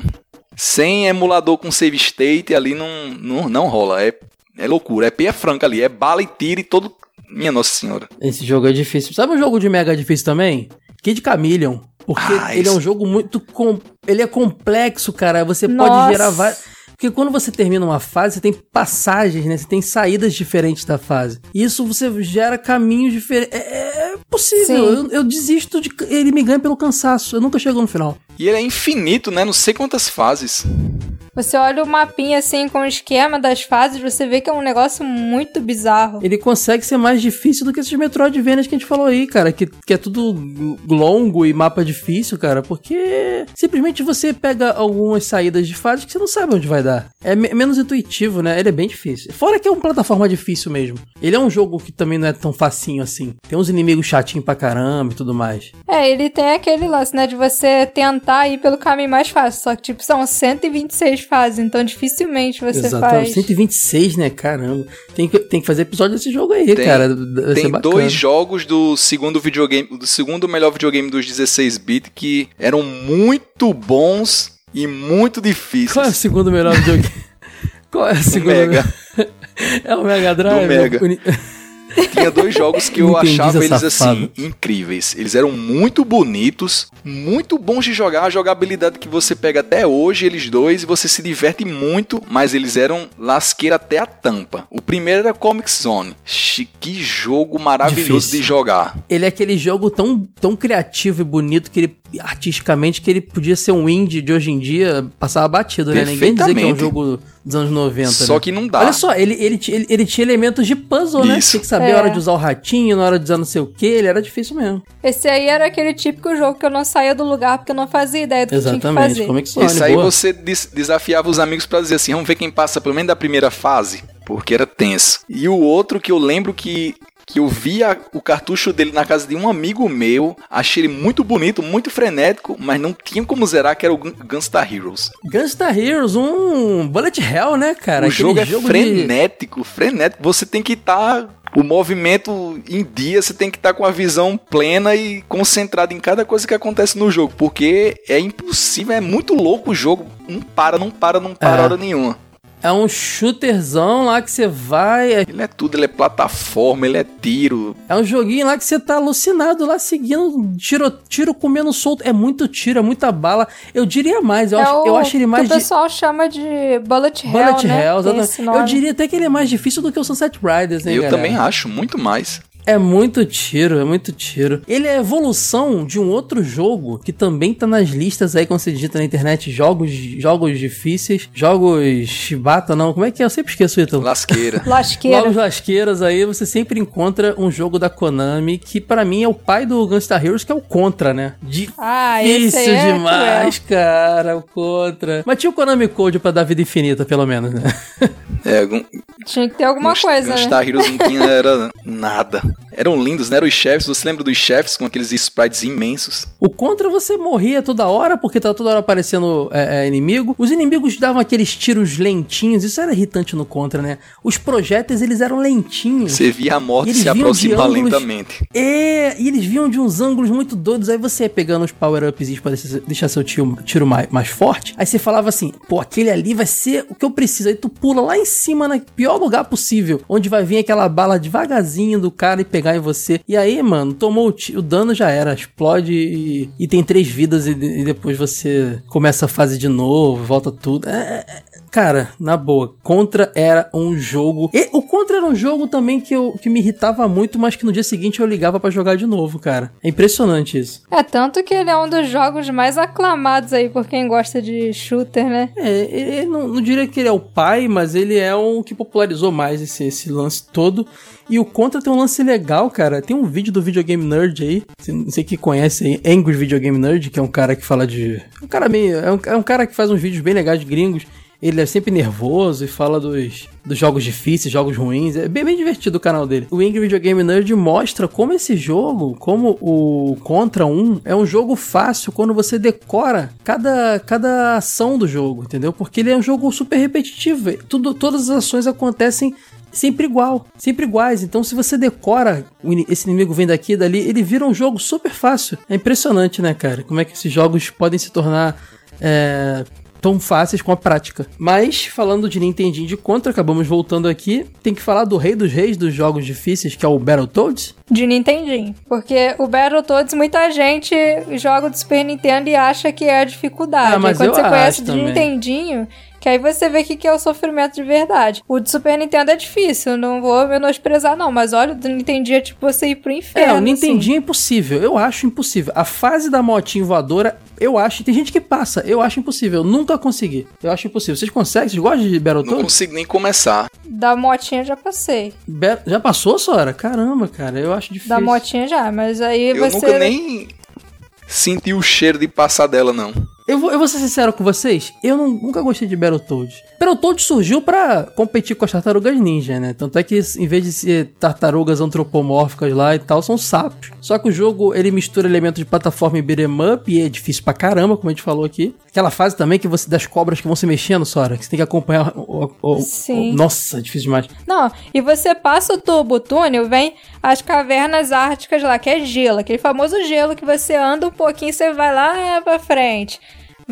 Sem emulador com save state, ali não, não, não rola. É, é loucura. É pia franca ali. É bala e tiro e todo. Minha Nossa Senhora. Esse jogo é difícil. Sabe um jogo de mega difícil também? Kid Chameleon. Porque Ah, ele é isso. um jogo muito. Com... Ele é complexo, cara. Você Nossa. pode gerar vários. Porque quando você termina uma fase, você tem passagens, né? Você tem saídas diferentes da fase. E isso você gera caminhos diferentes. É, é possível. Sim. Eu, eu desisto de. Ele me ganha pelo cansaço. Eu nunca chego no final. E ele é infinito, né? Não sei quantas fases. Você olha o mapinha assim com o esquema das fases, você vê que é um negócio muito bizarro. Ele consegue ser mais difícil do que esses Metroidvanias que a gente falou aí, cara. Que, que é tudo longo e mapa difícil, cara. Porque simplesmente você pega algumas saídas de fase que você não sabe onde vai dar. É me- menos intuitivo, né? Ele é bem difícil. Fora que é uma plataforma difícil mesmo. Ele é um jogo que também não é tão facinho assim. Tem uns inimigos chatinhos pra caramba e tudo mais. É, ele tem aquele lance, né, de você tentar ir pelo caminho mais fácil. Só que, tipo, são 126 fases, então dificilmente você Exatamente. faz. 126, né? Caramba. Tem que, tem que fazer episódio desse jogo aí, Tem- cara. Vai Tem dois jogos do segundo videogame, do segundo melhor videogame dos 16 bit que eram muito bons e muito difíceis. Qual é o segundo melhor videogame? Qual é o segundo Mega. melhor? É o Mega Drive? Do Mega. Tinha dois jogos que eu Entendi, achava eles safado. assim incríveis. Eles eram muito bonitos, muito bons de jogar, a jogabilidade que você pega até hoje eles dois e você se diverte muito, mas eles eram lasqueira até a tampa. O primeiro era Comic Zone. Que jogo maravilhoso Difícil. de jogar. Ele é aquele jogo tão, tão criativo e bonito que ele, artisticamente, que ele podia ser um indie de hoje em dia, passava batido, né? Ninguém dizer que é um jogo dos anos 90. Só né? que não dá. Olha só, ele, ele, ele, ele tinha elementos de puzzle, né? Isso. Tinha que saber É. a hora de usar o ratinho, na hora de usar não sei o que, ele era difícil mesmo. Esse aí era aquele típico jogo que eu não saía do lugar porque eu não fazia ideia do que tinha que Exatamente, fazer. como é que Esse aí boa. você des- desafiava os amigos pra dizer assim, vamos ver quem passa pelo menos da primeira fase, porque era tenso. E o outro que eu lembro que que eu via o cartucho dele na casa de um amigo meu, achei ele muito bonito, muito frenético, mas não tinha como zerar que era o Gun- Gunstar Heroes. Gunstar Heroes, um Bullet Hell, né, cara? o Aquele jogo é de- frenético, frenético. Você tem que estar o movimento em dia, você tem que estar com a visão plena e concentrado em cada coisa que acontece no jogo, porque é impossível, é muito louco o jogo. Não para, não para, não para É. hora nenhuma. É um shooterzão lá que você vai. É, Ele é tudo, ele é plataforma, ele é tiro. é um joguinho lá que você tá alucinado lá, seguindo, tiro, tiro comendo solto. É muito tiro, é muita bala. Eu diria mais, eu, é acho, o eu acho ele mais que o de. pessoal chama de Bullet Hell, Bullet né? Hell, exatamente. eu diria até que ele é mais difícil do que o Sunset Riders, né, eu galera? também acho, muito mais. É muito tiro, é muito tiro. Ele é a evolução de um outro jogo que também tá nas listas aí, quando você digita na internet, jogos, jogos difíceis, jogos chibata, não, como é que é? Eu sempre esqueço o Ítalo. Lasqueira. Lasqueira. Jogos lasqueiras aí, você sempre encontra um jogo da Konami que pra mim é o pai do Gunstar Heroes, que é o Contra, né? Ah, esse Difícil é demais, cara, o Contra. Mas tinha o Konami Code pra dar vida infinita, pelo menos, né? É, algum, Tinha que ter alguma Guns- coisa, né? Gunstar Heroes não tinha era nada. Eram lindos, né? Eram os chefes. Você lembra dos chefes com aqueles sprites imensos? O Contra você morria toda hora, porque tava toda hora aparecendo é, é, inimigo. Os inimigos davam aqueles tiros lentinhos, isso era irritante no Contra, né? Os projéteis, eles eram lentinhos. Você via a morte se aproximar ângulos- lentamente. É, e eles vinham de uns ângulos muito doidos. Aí você ia pegando os power-ups pra deixar- deixar seu tiro, tiro mais, mais forte. Aí você falava assim: pô, aquele ali vai ser o que eu preciso. Aí tu pula lá em cima, no pior lugar possível, onde vai vir aquela bala devagarzinho do cara e pegar em você. E aí, mano, tomou o, o dano já era. Explode e, e tem três vidas e, e depois você começa a fase de novo, volta tudo. É, é, Cara, na boa, Contra era um jogo. E o Contra era um jogo também que, eu, que me irritava muito, mas que no dia seguinte eu ligava pra jogar de novo, cara. É impressionante isso. É, tanto que ele é um dos jogos mais aclamados aí por quem gosta de shooter, né? É, não, não diria que ele é o pai, mas ele é o que popularizou mais esse, esse lance todo. E o Contra tem um lance legal, cara. Tem um vídeo do Videogame Nerd aí, não sei quem conhece aí, Angry Videogame Nerd, que é um cara que fala de. Um cara meio. É um, é um cara que faz uns vídeos bem legais de gringos. Ele é sempre nervoso e fala dos, dos jogos difíceis, jogos ruins. É bem, bem divertido o canal dele. O Angry Video Game Nerd mostra como esse jogo, como o Contra 1, é um jogo fácil quando você decora cada, cada ação do jogo, entendeu? Porque ele é um jogo super repetitivo. Tudo, todas as ações acontecem sempre igual, sempre iguais. Então, se você decora esse inimigo vem daqui e dali, ele vira um jogo super fácil. É impressionante, né, cara? Como é que esses jogos podem se tornar é, tão fáceis com a prática. Mas, falando de Nintendinho de Contra, acabamos voltando aqui. Tem que falar do rei dos reis dos jogos difíceis, que é o Battletoads. De Nintendinho. Porque o Battletoads, muita gente joga do Super Nintendo e acha que é a dificuldade. Ah, mas Aí quando eu você conhece acho de também. Nintendinho, que aí você vê o que que é o sofrimento de verdade. O de Super Nintendo é difícil, não vou menosprezar não, mas olha, o do Nintendinho é tipo você ir pro inferno. É, o assim. Nintendinho é impossível. Eu acho impossível. A fase da motinha voadora, eu acho. Tem gente que passa. Eu acho impossível. Eu nunca consegui. Eu acho impossível. Vocês conseguem? Vocês gostam de Não Battletoads? consigo nem começar. Da motinha já passei. Ba- Já passou, Sora? Caramba, cara. Eu acho difícil. Da motinha já, mas aí Eu você... nunca nem senti o cheiro de passar dela, não. Eu vou, eu vou ser sincero com vocês, eu não- nunca gostei de Battletoads. Battletoads surgiu pra competir com as tartarugas ninja, né? Tanto é que em vez de ser tartarugas antropomórficas lá e tal, são sapos. Só que o jogo, ele mistura elementos de plataforma e beat'em up e é difícil pra caramba, como a gente falou aqui. Aquela fase também que você das cobras que vão se mexendo, Sora, que você tem que acompanhar o... o- Sim. o- nossa, difícil demais. Não, e você passa o tubo túnel, vem as cavernas árticas lá, que é gelo, aquele famoso gelo que você anda um pouquinho e você vai lá é, pra frente.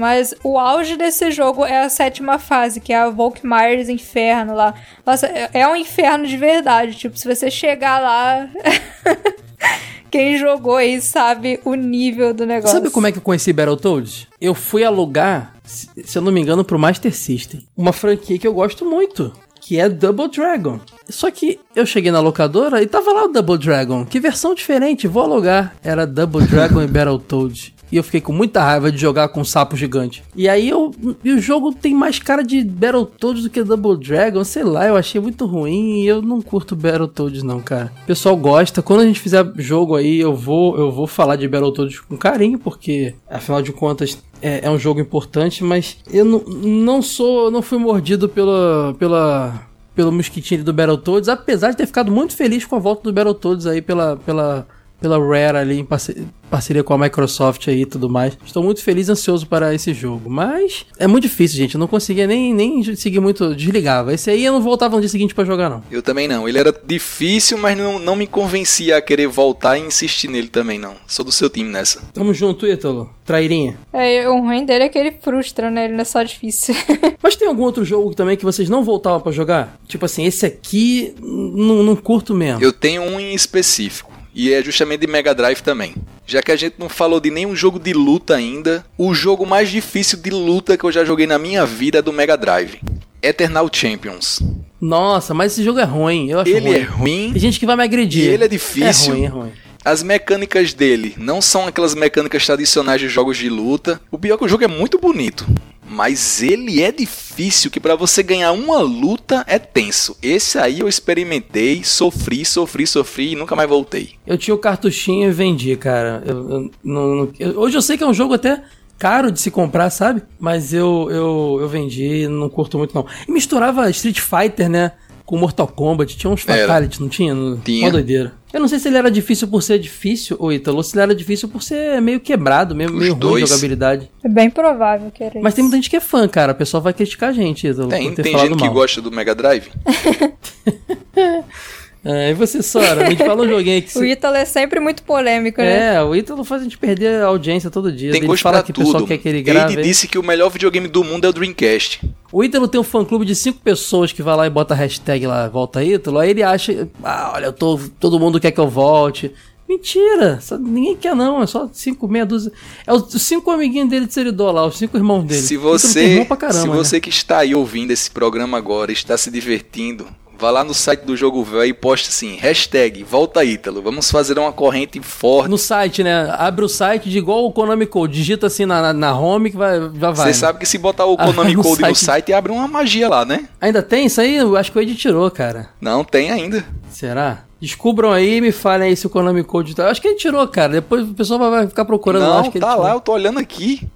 Mas o auge desse jogo é a sétima fase, que é a Volkmeyer's Inferno lá. Nossa, é- é um inferno de verdade. Tipo, se você chegar lá. Quem jogou aí sabe o nível do negócio. Sabe como é que eu conheci Battletoads? Eu fui alugar, se se eu não me engano, pro Master System. Uma franquia que eu gosto muito, que é Double Dragon. Só que eu cheguei na locadora e tava lá o Double Dragon. Que versão diferente, vou alugar. Era Double Dragon e Battletoads. E eu fiquei com muita raiva de jogar com um sapo gigante. E aí eu. E o jogo tem mais cara de Battletoads do que Double Dragon. Sei lá, eu achei muito ruim e eu não curto Battletoads, não, cara. O pessoal gosta. Quando a gente fizer jogo aí, eu vou, eu vou falar de Battletoads com carinho, porque afinal de contas. É, é um jogo importante, mas eu não, sou. Não fui mordido pela. pela pelo mosquitinho do Battletoads, apesar de ter ficado muito feliz com a volta do Battletoads aí pela, pela, pela Rare ali em parce- parceria com a Microsoft aí e tudo mais. Estou muito feliz e ansioso para esse jogo, mas é muito difícil, gente. Eu não conseguia nem, nem seguir muito, desligava. Esse aí eu não voltava no dia seguinte para jogar, não. Eu também não. Ele era difícil, mas não, não me convencia a querer voltar e insistir nele também, não. Sou do seu time nessa. Tamo junto, Ítalo. Trairinha. É, o ruim dele é que ele frustra, né? Ele não é só difícil. Mas tem algum outro jogo também que vocês não voltavam para jogar? Tipo assim, esse aqui não, não curto mesmo. Eu tenho um em específico. E é justamente de Mega Drive também. Já que a gente não falou de nenhum jogo de luta ainda, o jogo mais difícil de luta que eu já joguei na minha vida é do Mega Drive. Eternal Champions. Nossa, mas esse jogo é ruim. Eu acho Ele ruim. é ruim. Tem gente que vai me agredir. E ele é difícil. É ruim, é ruim. As mecânicas dele não são aquelas mecânicas tradicionais de jogos de luta. O pior é que o jogo é muito bonito. Mas ele é difícil, que pra você ganhar uma luta é tenso. Esse aí eu experimentei, sofri, sofri, sofri e nunca mais voltei. Eu tinha o cartuchinho e vendi, cara. Eu- eu não- eu- hoje eu sei que é um jogo até caro de se comprar, sabe? Mas eu, eu, eu vendi, não curto muito não. E misturava Street Fighter, né? Com Mortal Kombat. Tinha uns Era. fatalities, não tinha? Tinha. Uma doideira. Eu não sei se ele era difícil por ser difícil, ou Ítalo, ou se ele era difícil por ser meio quebrado, meio, Os meio ruim de jogabilidade. É bem provável que era Mas isso. tem muita gente que é fã, cara. O pessoal vai criticar a gente, Ítalo, Tem, por ter tem gente que mal. gosta do Mega Drive. É, e você, Sora? A gente fala um joguinho aí que... O Ítalo é sempre muito polêmico, né? É, o Ítalo faz a gente perder a audiência todo dia. Tem Ele gosto fala pra que o pessoal tudo. quer que ele grave. Ele disse que o melhor videogame do mundo é o Dreamcast. O Ítalo tem um fã-clube de cinco pessoas que vai lá e bota a hashtag lá, volta Ítalo. Aí ele acha, ah, olha, eu tô, todo mundo quer que eu volte. Mentira, só- ninguém quer não, é só cinco, meia dúzia. É os, cinco amiguinhos dele de seridó lá, os cinco irmãos dele. Se você, irmão pra caramba, se né? você que está aí ouvindo esse programa agora, está se divertindo, vá lá no site do Jogo Velho e poste assim, hashtag Volta Ítalo. Vamos fazer uma corrente forte. No site, né? Abre o site de igual o Konami Code, digita assim na, na, na home que vai, já vai. Você né? sabe que se botar o Ah, Konami no Code no site. site, abre uma magia lá, né? Ainda tem isso aí? Eu acho que o Ed tirou, cara. Não, tem ainda. Será? Descubram aí e me falem aí se o Konami Code tá. Acho que ele tirou, cara. Depois o pessoal vai ficar procurando lá. Não, Acho que tá lá, eu tô olhando aqui.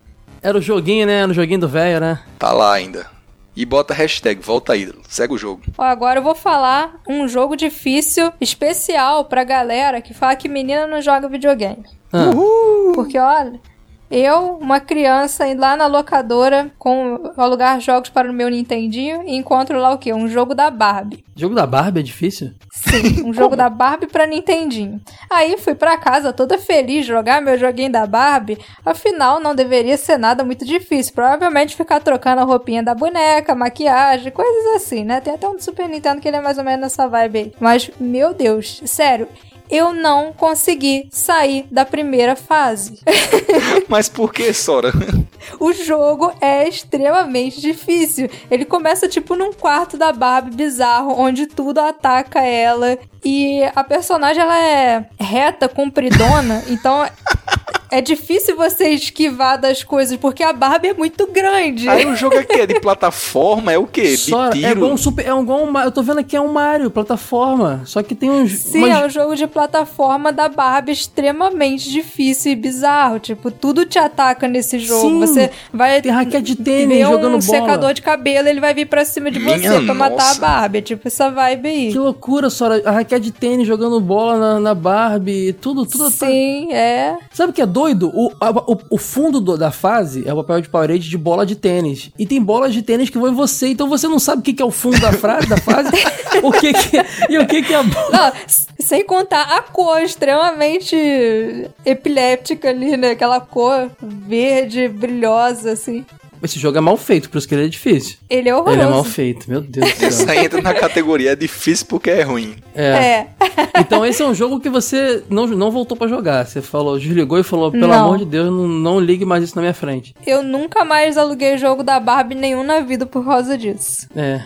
Era o joguinho, né? Era o joguinho do velho, né? Tá lá ainda. E bota hashtag Volta Ídolo. Segue o jogo. Ó, agora eu vou falar um jogo difícil, especial pra galera que fala que menina não joga videogame. Ah, Porque, olha, eu, uma criança, indo lá na locadora com alugar jogos para o meu Nintendinho e encontro lá o quê? Um jogo da Barbie. Jogo da Barbie é difícil? Sim, um jogo da Barbie pra Nintendinho. Aí fui pra casa toda feliz jogar meu joguinho da Barbie. Afinal, não deveria ser nada muito difícil. Provavelmente ficar trocando a roupinha da boneca, maquiagem, coisas assim, né? Tem até um do Super Nintendo que ele é mais ou menos nessa vibe aí. Mas, meu Deus, sério. Eu não consegui sair da primeira fase. Mas por que, Sora? O jogo é extremamente difícil. Ele começa tipo num quarto da Barbie bizarro, onde tudo ataca ela. E a personagem ela é reta, compridona, então é difícil você esquivar das coisas, porque a Barbie é muito grande. Aí o jogo é que? De plataforma? É o quê? Só, de é tiro? igual um super. É igual um, Eu tô vendo aqui é um Mario, plataforma. Só que tem uns. Sim, umas- é um jogo de plataforma da Barbie extremamente difícil e bizarro. Tipo, tudo te ataca nesse jogo. Sim, você vai tem raquete de tênis jogando um bola. secador de cabelo, ele vai vir pra cima de Minha você pra matar a nossa. Barbie. É tipo essa vibe aí. Que loucura, Sora. A raquete de tênis jogando bola na, na Barbie. Tudo, tudo. Sim, é. Sabe o que é doido? O, a- o, o fundo do- da fase é o papel de parede de bola de tênis. E tem bolas de tênis que vão em você. Então você não sabe o que, que é o fundo da, frase, da fase. o que, que e o que, que é a bola. Sem contar a cor extremamente epiléptica ali, né? Aquela cor verde, brilhosa, assim. Esse jogo é mal feito, por isso que ele é difícil. Ele é horroroso. Ele é mal feito, meu Deus do Isso céu. aí entra na categoria é difícil porque é ruim. É. É. Então esse é um jogo que você não, não voltou pra jogar. Você falou, desligou e falou, pelo Não. amor de Deus, não, não ligue mais isso na minha frente. Eu nunca mais aluguei jogo da Barbie nenhum na vida por causa disso. É.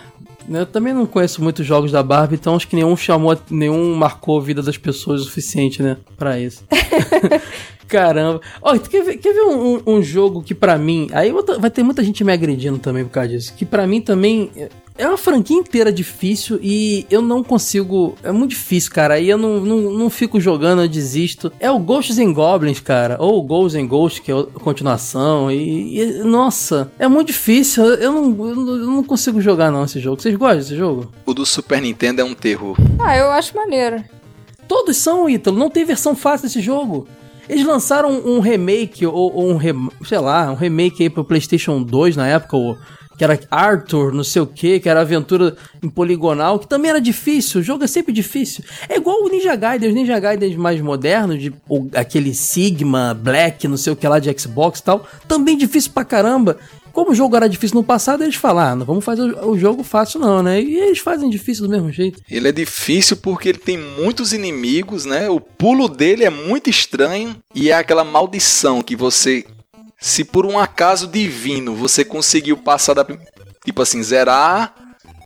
Eu também não conheço muitos jogos da Barbie, então acho que nenhum chamou, nenhum marcou a vida das pessoas o suficiente, né? Pra isso. Caramba. Ó, tu quer ver, quer ver um, um- um jogo que pra mim. Aí vai ter muita gente me agredindo também por causa disso. Que pra mim também. É- É uma franquia inteira difícil e eu não consigo. É muito difícil, cara. Aí eu não, não, não fico jogando, eu desisto. É o Ghosts and Goblins, cara. Ou Ghosts and Ghosts, que é a continuação. E, e- nossa, é muito difícil. Eu não, eu não, eu não consigo jogar, não, esse jogo. Vocês gostam desse jogo? O do Super Nintendo é um terror. Ah, eu acho maneiro. Todos são, Ítalo. Não tem versão fácil desse jogo. Eles lançaram um remake, ou, ou um, rem- sei lá, um remake aí pro PlayStation 2 na época, ou, que era Arthur, não sei o que, que era aventura em poligonal, que também era difícil. O jogo é sempre difícil. É igual o Ninja Gaiden, os Ninja Gaiden mais modernos, de, ou aquele Sigma, Black, não sei o que lá de Xbox e tal, também difícil pra caramba. Como o jogo era difícil no passado, eles falaram, ah, não vamos fazer o, jogo fácil não, né? E eles fazem difícil do mesmo jeito. Ele é difícil porque ele tem muitos inimigos, né? O pulo dele é muito estranho e é aquela maldição que você, se por um acaso divino você conseguiu passar da, tipo assim, zerar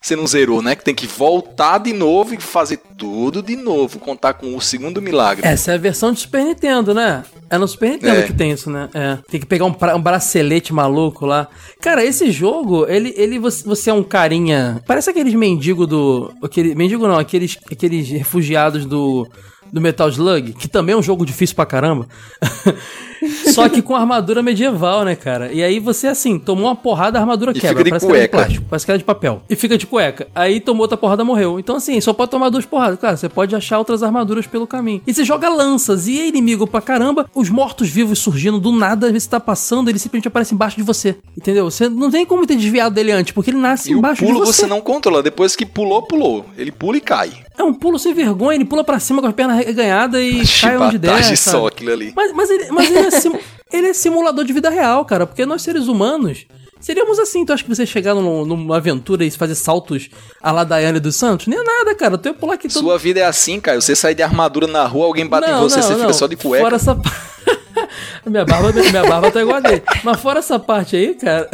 você não zerou, né? Que tem que voltar de novo e fazer tudo de novo, contar com o segundo milagre. Essa é a versão de Super Nintendo, né? É no Super Nintendo É. que tem isso, né? É. Tem que pegar um, um bracelete maluco lá. Cara, esse jogo, ele, ele você, você é um carinha. Parece aqueles mendigos do. Aquele, mendigo não, aqueles, aqueles refugiados do. Do Metal Slug, que também é um jogo difícil pra caramba. Só que com armadura medieval, né, cara? E aí você, assim, tomou uma porrada, a armadura E quebra. fica de parece que ela é de cueca. plástico, parece que ela é de papel. E fica de cueca. Aí tomou outra porrada, morreu. Então, assim, só pode tomar duas porradas. Claro, você pode achar outras armaduras pelo caminho. E você joga lanças, e é inimigo pra caramba, os mortos-vivos surgindo do nada, você tá passando, ele simplesmente aparece embaixo de você. Entendeu? Você não tem como ter desviado dele antes, porque ele nasce E o embaixo pulo de você. você não controla. Depois que pulou, pulou. Ele pula e cai. É um pulo sem vergonha, ele pula pra cima com as pernas arreganhadas e cai onde der. Sabe? só aquilo ali. Mas, mas, ele, mas ele, é sim- ele é simulador de vida real, cara, porque nós seres humanos seríamos assim. Tu acha que você chegar num- numa aventura e fazer saltos à la Daiane dos Santos? Nem é nada, cara. Tu ia pular aqui todo. Sua vida é assim, cara. Você sai de armadura na rua, alguém bate em você, você fica só de cueca. Fora essa minha barba, minha barba tá igual a dele. Mas fora essa parte aí, cara.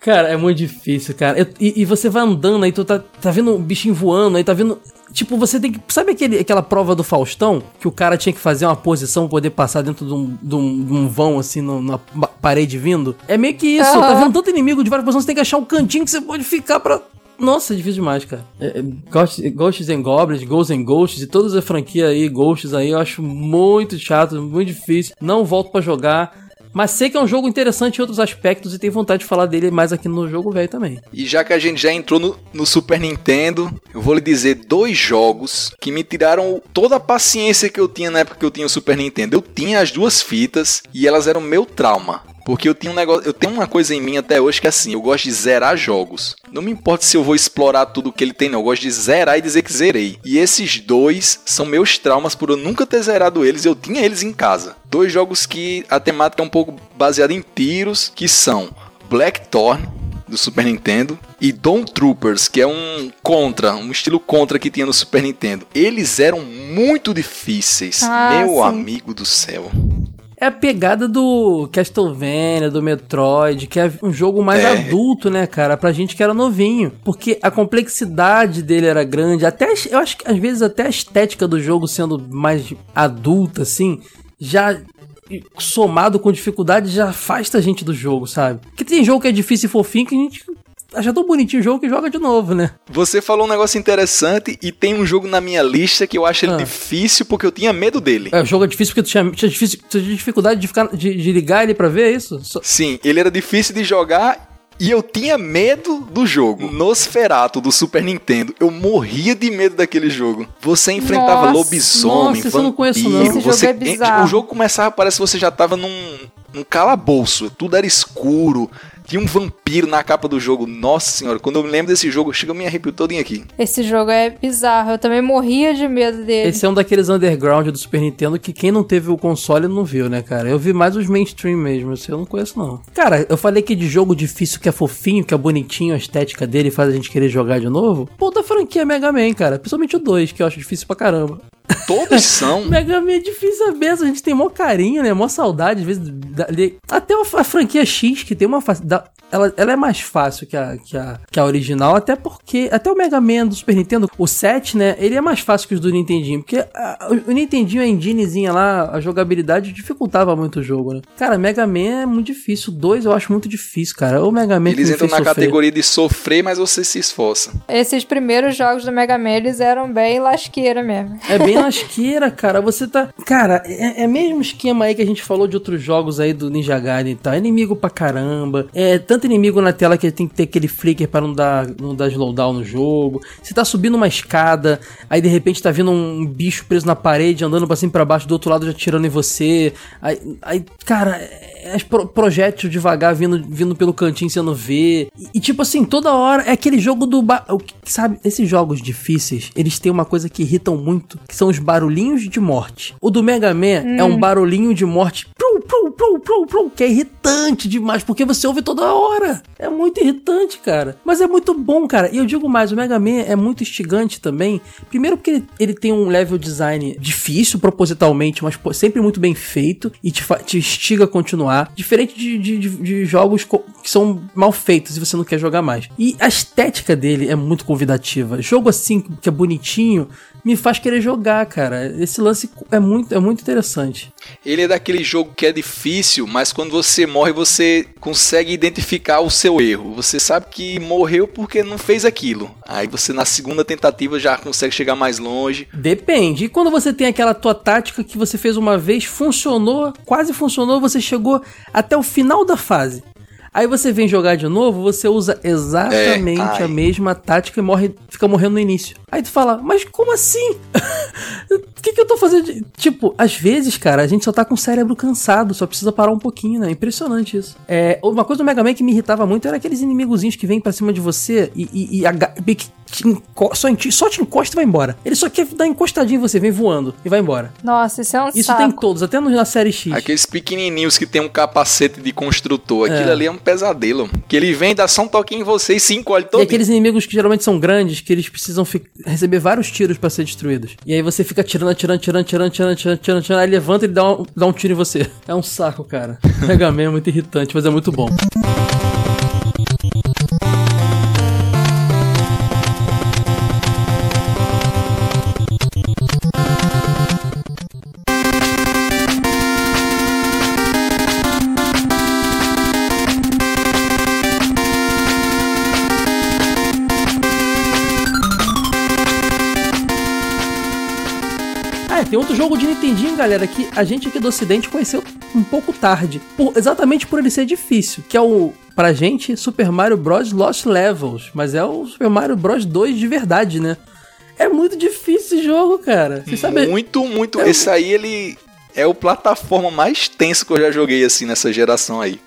Cara, é muito difícil, cara. Eu- E, e você vai andando aí, tu tá, tá vendo um bichinho voando, aí tá vendo. Tipo, você tem que. Sabe aquele, aquela prova do Faustão? Que o cara tinha que fazer uma posição pra poder passar dentro de um, de um, de um vão, assim, no- na pa- parede vindo? É meio que isso. Aham. Tá vendo tanto inimigo de várias posições, você tem que achar um cantinho que você pode ficar pra. Nossa, é difícil demais, cara. É, é, Ghosts, Ghosts and Goblins, Ghosts and Ghosts e todas as franquias aí, Ghosts aí, eu acho muito chato, muito difícil. Não volto pra jogar. Mas sei que é um jogo interessante em outros aspectos e tenho vontade de falar dele mais aqui no jogo velho também. E já que a gente já entrou no, no Super Nintendo, eu vou lhe dizer dois jogos que me tiraram toda a paciência que eu tinha na época que eu tinha o Super Nintendo. Eu tinha as duas fitas e elas eram meu trauma. Porque eu tinha um negócio, eu tenho uma coisa em mim até hoje que é assim, eu gosto de zerar jogos. Não me importa se eu vou explorar tudo que ele tem, não. Eu gosto de zerar e dizer que zerei. E esses dois são meus traumas por eu nunca ter zerado eles. Eu tinha eles em casa. Dois jogos que a temática é um pouco baseada em tiros, que são Blackthorn do Super Nintendo e Dawn Troopers, que é um contra, um estilo contra que tinha no Super Nintendo. Eles eram muito difíceis, Ah, meu sim. amigo do céu. É a pegada do Castlevania, do Metroid, que é um jogo mais É. adulto, né, cara? Pra gente que era novinho. Porque a complexidade dele era grande. Até, eu acho que às vezes até a estética do jogo sendo mais adulta, assim, já somado com dificuldade, já afasta a gente do jogo, sabe? Porque tem jogo que é difícil e fofinho que a gente acha tão bonitinho o jogo que joga de novo, né? Você falou um negócio interessante e tem um jogo na minha lista que eu acho ele Ah. difícil porque eu tinha medo dele. É, o jogo é difícil porque tu tinha, tinha, difícil, tu tinha dificuldade de, ficar, de, de ligar ele pra ver isso? Só- Sim, ele era difícil de jogar e eu tinha medo do jogo. Nosferatu do Super Nintendo. Eu morria de medo daquele jogo. Você enfrentava Nossa, lobisomem, nossa, isso eu não conheço, não. vampiro. Esse jogo você é bizarro. O jogo começava, parece que você já tava num, num calabouço. Tudo era escuro. Tinha um vampiro na capa do jogo. Nossa senhora, quando eu me lembro desse jogo, chega me arrepio todinho aqui. Esse jogo é bizarro. Eu também morria de medo dele. Esse é um daqueles underground do Super Nintendo que quem não teve o console não viu, né, cara? Eu vi mais os mainstream mesmo, esse eu não conheço não. Cara, eu falei que de jogo difícil que é fofinho, que é bonitinho, a estética dele faz a gente querer jogar de novo. Pô, da franquia Mega Man, cara. Principalmente o 2, que eu acho difícil pra caramba. Todos são. Mega Man é difícil a beça, a gente tem mó carinho, né? Mó saudade, às vezes. da- de- Até a, a franquia X, que tem uma. Ela, ela é mais fácil que a, que, a, que a original, até porque. Até o Mega Man do Super Nintendo, o 7, né? Ele é mais fácil que os do Nintendinho. Porque a- o, Nintendinho, a enginezinha lá, a jogabilidade dificultava muito o jogo, né? Cara, Mega Man é muito difícil. O 2 eu acho muito difícil, cara. O Mega Man Eles entram na sofrer. categoria de sofrer, mas você se esforça. Esses primeiros jogos do Mega Man, eles eram bem lasqueira mesmo. É bem lasqueira, cara. Você tá. Cara, é, é mesmo esquema aí que a gente falou de outros jogos aí do Ninja Gaiden e tal. É inimigo pra caramba. É tanto inimigo na tela que tem que ter aquele flicker pra não dar, não dar slowdown no jogo. Você tá subindo uma escada, aí de repente tá vindo um bicho preso na parede, andando pra cima e pra baixo, do outro lado já tirando em você. Aí, aí cara, é as pro, projétil devagar vindo, vindo pelo cantinho você não vê. E, e, tipo assim, toda hora é aquele jogo do. ba- o que- Sabe, esses jogos difíceis, eles têm uma coisa que irritam muito, que são os barulhinhos de morte. O do Mega Man é um barulhinho de morte. Que é irritante demais, porque você ouve toda hora. É muito irritante, cara. Mas é muito bom, cara. E eu digo mais, o Mega Man é muito instigante também. Primeiro porque ele, ele tem um level design difícil, propositalmente, mas pô, sempre muito bem feito e te, te instiga a continuar. Diferente de, de, de, de jogos que são mal feitos e você não quer jogar mais. E a estética dele é muito convidativa. Jogo assim, que é bonitinho, me faz querer jogar, cara. Esse lance é muito, é muito interessante. Ele é daquele jogo que é difícil, mas quando você morre, você consegue identificar o seu erro. Você sabe que morreu porque não fez aquilo. Aí você na segunda tentativa já consegue chegar mais longe. Depende. E quando você tem aquela tua tática que você fez uma vez, funcionou, quase funcionou, você chegou até o final da fase. Aí você vem jogar de novo, você usa exatamente É, a mesma tática e morre, fica morrendo no início. Aí tu fala, mas como assim? O que, que eu tô fazendo? de-" Tipo, às vezes, cara, a gente só tá com o cérebro cansado, só precisa parar um pouquinho, né? É impressionante isso. É, uma coisa do Mega Man que me irritava muito era aqueles inimigozinhos que vêm pra cima de você e, e, e te enco- só, te- só te encosta e vai embora. Ele só quer dar encostadinho em você, vem voando e vai embora. Nossa, isso é um Isso saco. tem em todos, até na série X. Aqueles pequenininhos que tem um capacete de construtor. Aquilo É. ali é um pesadelo. Que ele vem, dá só um toque em você e se encolhe todo. E aqueles inimigos que geralmente são grandes, que eles precisam receber vários tiros para ser destruídos. E aí você fica atirando, atirando, atirando, atirando, atirando, atirando, atirando, atirando. Aí levanta e dá um, dá um tiro em você. É um saco, cara. Mega Man é muito irritante, mas é muito bom. Tem outro jogo de Nintendinho, galera, que a gente aqui do Ocidente conheceu um pouco tarde. por- exatamente por ele ser difícil. Que é o, pra gente, Super Mario Bros. Lost Levels. Mas é o Super Mario Bros. 2 de verdade, né? É muito difícil esse jogo, cara. Você sabe. Muito, muito. É- Esse aí, ele é o plataforma mais tenso que eu já joguei assim nessa geração aí.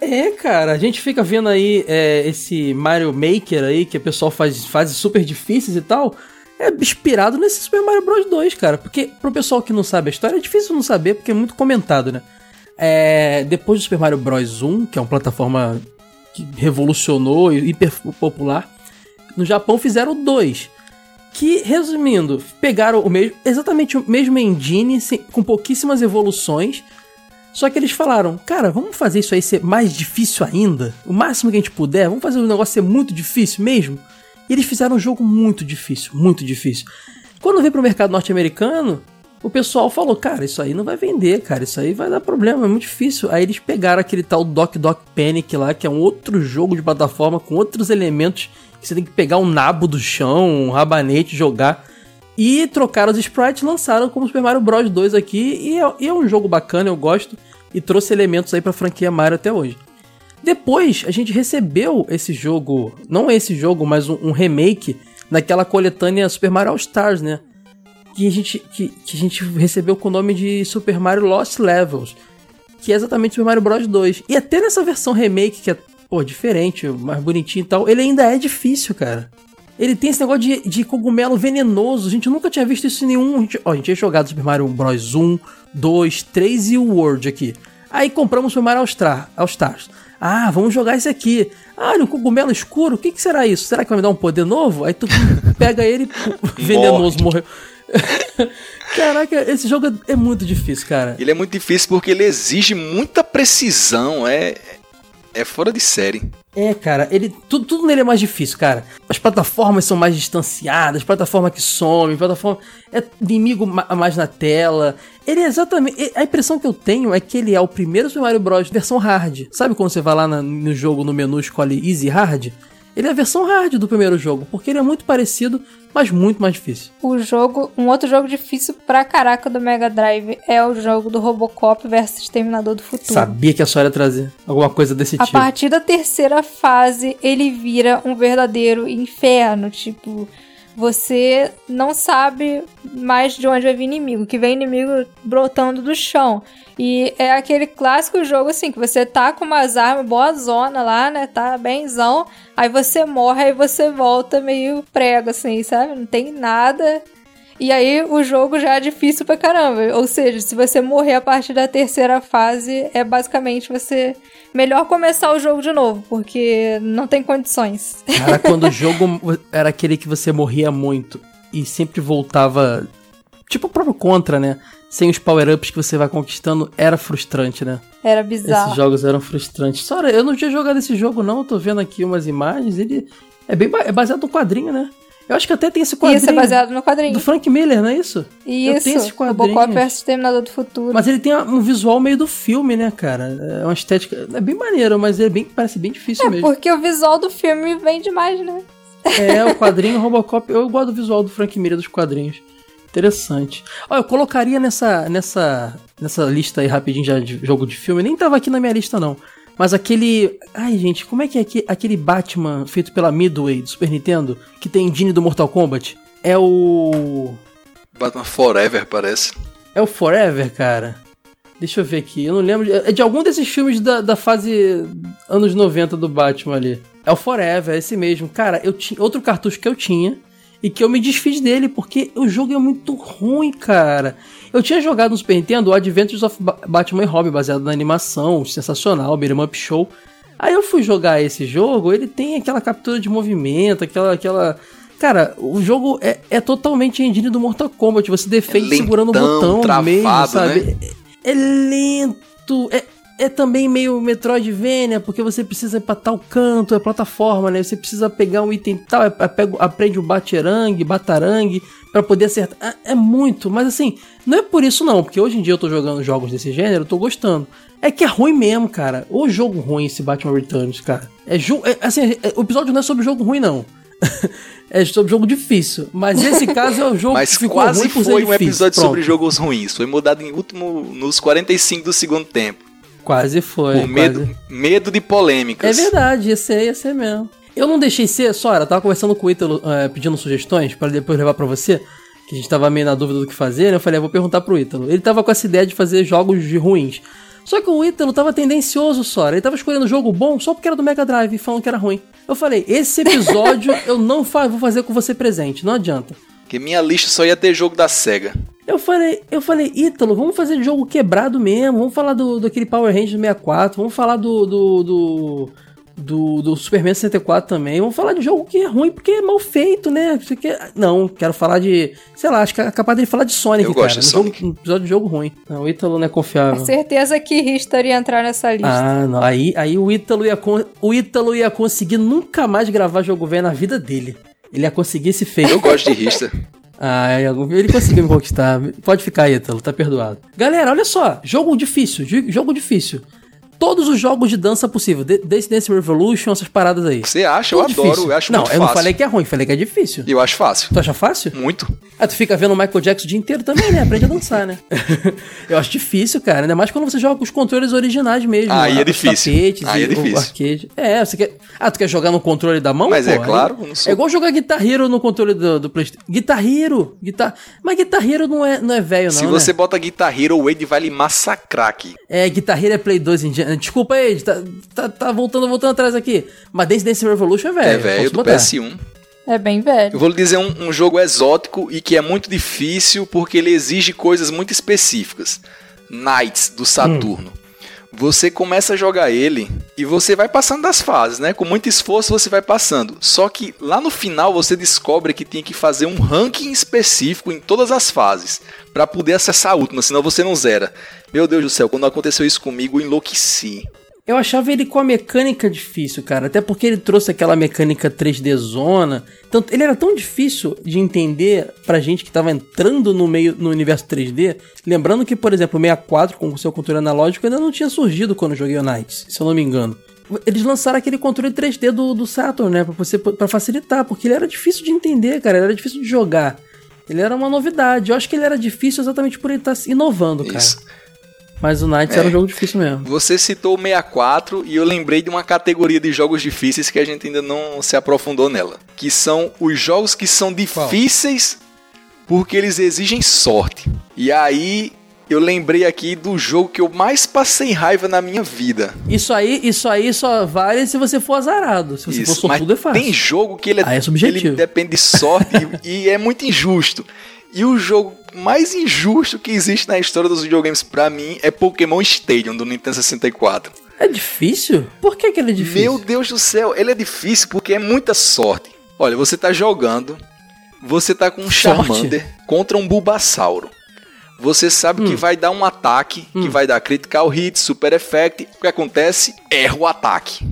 É, cara, a gente fica vendo aí é, esse Mario Maker aí, que o pessoal faz fases super difíceis e tal. É inspirado nesse Super Mario Bros 2, cara. Porque pro pessoal que não sabe a história, é difícil não saber, porque é muito comentado, né? É, depois do Super Mario Bros 1, que é uma plataforma que revolucionou e hiper popular, no Japão fizeram 2. Que, resumindo, pegaram o mesmo, exatamente o mesmo engine, com pouquíssimas evoluções, só que eles falaram, cara, vamos fazer isso aí ser mais difícil ainda? O máximo que a gente puder, vamos fazer o negócio ser muito difícil mesmo? E eles fizeram um jogo muito difícil, muito difícil. Quando veio pro mercado norte-americano, o pessoal falou, cara, isso aí não vai vender, cara, isso aí vai dar problema, é muito difícil. Aí eles pegaram aquele tal Doc Doc Panic lá, que é um outro jogo de plataforma com outros elementos que você tem que pegar um nabo do chão, um rabanete, jogar. E trocaram os sprites, lançaram como Super Mario Bros 2 aqui, e é, e é um jogo bacana, eu gosto, e trouxe elementos aí pra franquia Mario até hoje. Depois, a gente recebeu esse jogo, não esse jogo, mas um, um remake daquela coletânea Super Mario All Stars, né? Que a, gente, que, que a gente recebeu com o nome de Super Mario Lost Levels, que é exatamente Super Mario Bros 2. E até nessa versão remake, que é, pô, diferente, mais bonitinho e tal, ele ainda é difícil, cara. Ele tem esse negócio de, de cogumelo venenoso. A gente nunca tinha visto isso em nenhum. A gente, ó, a gente tinha jogado Super Mario Bros 1, 2, 3 e o World aqui. Aí compramos Super Mario All, All Stars. Ah, vamos jogar esse aqui. Ah, olha, um cogumelo escuro. O que, que será isso? Será que vai me dar um poder novo? Aí tu pega ele, venenoso, morreu. Caraca, esse jogo é, é muito difícil, cara. Ele é muito difícil porque ele exige muita precisão, é é fora de série. É, cara, ele tudo, tudo nele é mais difícil, cara. As plataformas são mais distanciadas, plataforma que some, plataforma é inimigo ma- mais na tela. Ele é exatamente, a impressão que eu tenho é que ele é o primeiro Super Mario Bros versão hard. Sabe quando você vai lá na- no jogo no menu escolhe easy hard? Ele é a versão hard do primeiro jogo, porque ele é muito parecido, mas muito mais difícil. O jogo, um outro jogo difícil pra caraca do Mega Drive é o jogo do Robocop versus Exterminador do Futuro. Sabia que a sua ia trazer alguma coisa desse A tipo. partir da terceira fase, ele vira um verdadeiro inferno. Tipo, você não sabe mais de onde vai vir inimigo, que vem inimigo brotando do chão. E é aquele clássico jogo assim, que você tá com umas armas, boa zona lá, né? Tá benzão. Aí você morre, aí você volta meio prego, assim, sabe? Não tem nada. E aí o jogo já é difícil pra caramba. Ou seja, se você morrer a partir da terceira fase, é basicamente você. Melhor começar o jogo de novo, porque não tem condições. Cara, quando o jogo era aquele que você morria muito e sempre voltava. Tipo o próprio Contra, né? Sem os power-ups que você vai conquistando, era frustrante, né? Era bizarro. Esses jogos eram frustrantes. Sora, eu não tinha jogado esse jogo, não. Eu tô vendo aqui umas imagens. Ele é bem é baseado no quadrinho, né? Eu acho que até tem esse quadrinho. Isso é baseado no quadrinho. Do Frank Miller, não é isso? Eu Isso, tenho esses Robocop quadrinhos. vs Terminador do Futuro. Mas ele tem um visual meio do filme, né, cara? É uma estética. É bem maneiro, mas é bem, parece bem difícil é, mesmo. porque o visual do filme vem demais, né? É, o quadrinho Robocop. Eu gosto do visual do Frank Miller dos quadrinhos. Interessante. Ó, eu colocaria nessa, nessa, nessa lista aí rapidinho já de jogo de filme. Nem tava aqui na minha lista, não. Mas aquele. Ai, gente, como é que é aquele, aquele Batman feito pela Midway do Super Nintendo? Que tem engine do Mortal Kombat? É o. Batman Forever, parece. É o Forever, cara? Deixa eu ver aqui. Eu não lembro. É de algum desses filmes da, da fase anos 90 do Batman ali. É o Forever, é esse mesmo. Cara, eu tinha outro cartucho que eu tinha e que eu me desfiz dele porque o jogo é muito ruim, cara. Eu tinha jogado no Super Nintendo o Adventures of Ba- Batman e Robin, baseado na animação, sensacional, Beat'em Up Show. Aí eu fui jogar esse jogo, ele tem aquela captura de movimento, aquela. aquela... Cara, o jogo é, é totalmente engine do Mortal Kombat. Você defende É segurando o lentão, botão travado, meio, sabe? né? É, é lento, é, é também meio Metroidvania, porque você precisa ir pra tal canto, é plataforma, né? Você precisa pegar um item tal, é, é, aprende o baterangue, batarangue, pra poder acertar. É, é muito, mas assim, não é por isso não, porque hoje em dia eu tô jogando jogos desse gênero, eu tô gostando. É que é ruim mesmo, cara. O jogo ruim esse Batman Returns, cara. É, jo- é assim, é- o episódio não é sobre jogo ruim, não. é sobre jogo difícil. Mas esse caso é o jogo Mas que ficou quase ruim por ser foi um difícil. episódio sobre Pronto. jogos ruins. Foi mudado em último nos 45 do segundo tempo. Quase foi. Por medo, quase. medo de É polêmicas. verdade, esse aí ia ser mesmo. Eu não deixei ser, Sora, tava conversando com o Ítalo, eh, pedindo sugestões pra depois levar pra você, que a gente tava meio na dúvida do que fazer, né? Eu falei, eu vou perguntar pro Ítalo. Ele tava com essa ideia de fazer jogos de ruins. Só que o Ítalo tava tendencioso, Sora. Ele tava escolhendo jogo bom só porque era do Mega Drive e falando que era ruim. Eu falei, esse episódio eu não fa- vou fazer com você presente, não adianta. Porque minha lista só ia ter jogo da SEGA. Eu falei, eu falei, Ítalo, vamos fazer de jogo quebrado mesmo, vamos falar do, daquele Power Rangers 64, vamos falar do do, do, do, do Superman 64 também, vamos falar de jogo que é ruim porque é mal feito, né? Porque, não, quero falar de, sei lá, acho que é capaz dele falar de Sonic, Eu cara, gosto de um jogo- Sonic. um episódio de jogo ruim. Não, o Ítalo não é confiável. Certeza que Richter ia entrar nessa lista. Ah, não. Aí, aí o, Ítalo ia o Ítalo ia conseguir nunca mais gravar jogo velho na vida dele. Ele ia conseguir esse feito. Eu gosto de Rista. Ah, ele conseguiu me conquistar. Pode ficar, Ítalo, tá perdoado. Galera, olha só. Jogo difícil, jo- jogo difícil. Todos os jogos de dança possível. Dance Dance Revolution, essas paradas aí. Você acha? Eu Tudo adoro, difícil. eu acho Não, muito eu fácil. não falei que é ruim, falei que é difícil. Eu acho fácil. Tu acha fácil? Muito. Ah, tu fica vendo o Michael Jackson o dia inteiro também, né? Aprende a dançar, né? eu acho difícil, cara. Ainda mais quando você joga com os controles originais mesmo. Aí é difícil. tapetes Aí e é difícil. arcade. É, você quer... Ah, tu quer jogar no controle da mão? Mas pô? é claro, eu não sou- É igual jogar Guitar Hero no controle do, do Playstation. Guitar Hero! Guitar... Mas Guitar Hero não é, não é velho, não, Se né? você bota Guitar Hero, o Wade vai lhe massacrar aqui. É, Guitar Hero é Play 2 em diante. Desculpa aí, tá, tá, tá voltando, voltando atrás aqui. Mas Dance Dance Revolution é velho. É velho, do botar. PS1. É bem velho. Eu vou lhe dizer um, um jogo exótico e que é muito difícil porque ele exige coisas muito específicas. Knights do Saturno. Você começa a jogar ele e você vai passando das fases, né? Com muito esforço você vai passando. Só que lá no final você descobre que tem que fazer um ranking específico em todas as fases para poder acessar a última, senão você não zera. Meu Deus do céu, quando aconteceu isso comigo, eu enlouqueci. Eu achava ele com a mecânica difícil, cara. Até porque ele trouxe aquela mecânica 3D zona. Então, ele era tão difícil de entender pra gente que tava entrando no meio no universo 3D. Lembrando que, por exemplo, o 64 com o seu controle analógico ainda não tinha surgido quando eu joguei o Knights, se eu não me engano. Eles lançaram aquele controle 3D do, do Saturn, né? Pra, você, pra facilitar, porque ele era difícil de entender, cara. Ele era difícil de jogar. Ele era uma novidade. Eu acho que ele era difícil exatamente por ele estar inovando, cara. Isso. Mas o Knights É. era um jogo difícil mesmo. Você citou o 64 e eu lembrei de uma categoria de jogos difíceis que a gente ainda não se aprofundou nela. Que são os jogos que são difíceis porque eles exigem sorte. E aí eu lembrei aqui do jogo que eu mais passei raiva na minha vida. Isso aí, isso aí só vale se você for azarado. Se você for Isso, mas sortudo, é fácil. tem jogo que ele, Ah, é ele depende de sorte e, e é muito injusto. E o jogo mais injusto que existe na história dos videogames pra mim é Pokémon Stadium do Nintendo 64. É difícil? Por que, que ele é difícil? Meu Deus do céu, ele é difícil porque é muita sorte. Olha, você tá jogando, você tá com um Sorte? Charmander contra um Bulbasauro. Você sabe Hum. que vai dar um ataque, que vai dar critical hit, super effect. O que acontece? Erra o ataque.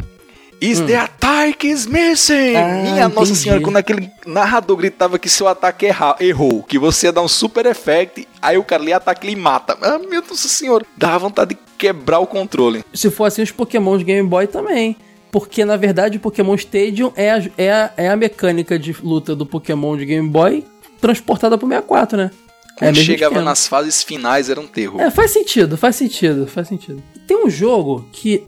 Is the attack is missing? Hum. Ah, Minha nossa entendi. senhora, quando aquele narrador gritava que seu ataque erra, errou, que você ia dar um super effect, aí o cara ali ataca e lhe mata. Ah, meu Deus senhor, dá vontade de quebrar o controle. Se for assim, os Pokémon de Game Boy também. Porque, na verdade, o Pokémon Stadium é a, é, a, é a mecânica de luta do Pokémon de Game Boy transportada pro 64, né? É Quando mesmo chegava nas fases finais era um terror. É, faz sentido, faz sentido, faz sentido. Tem um jogo que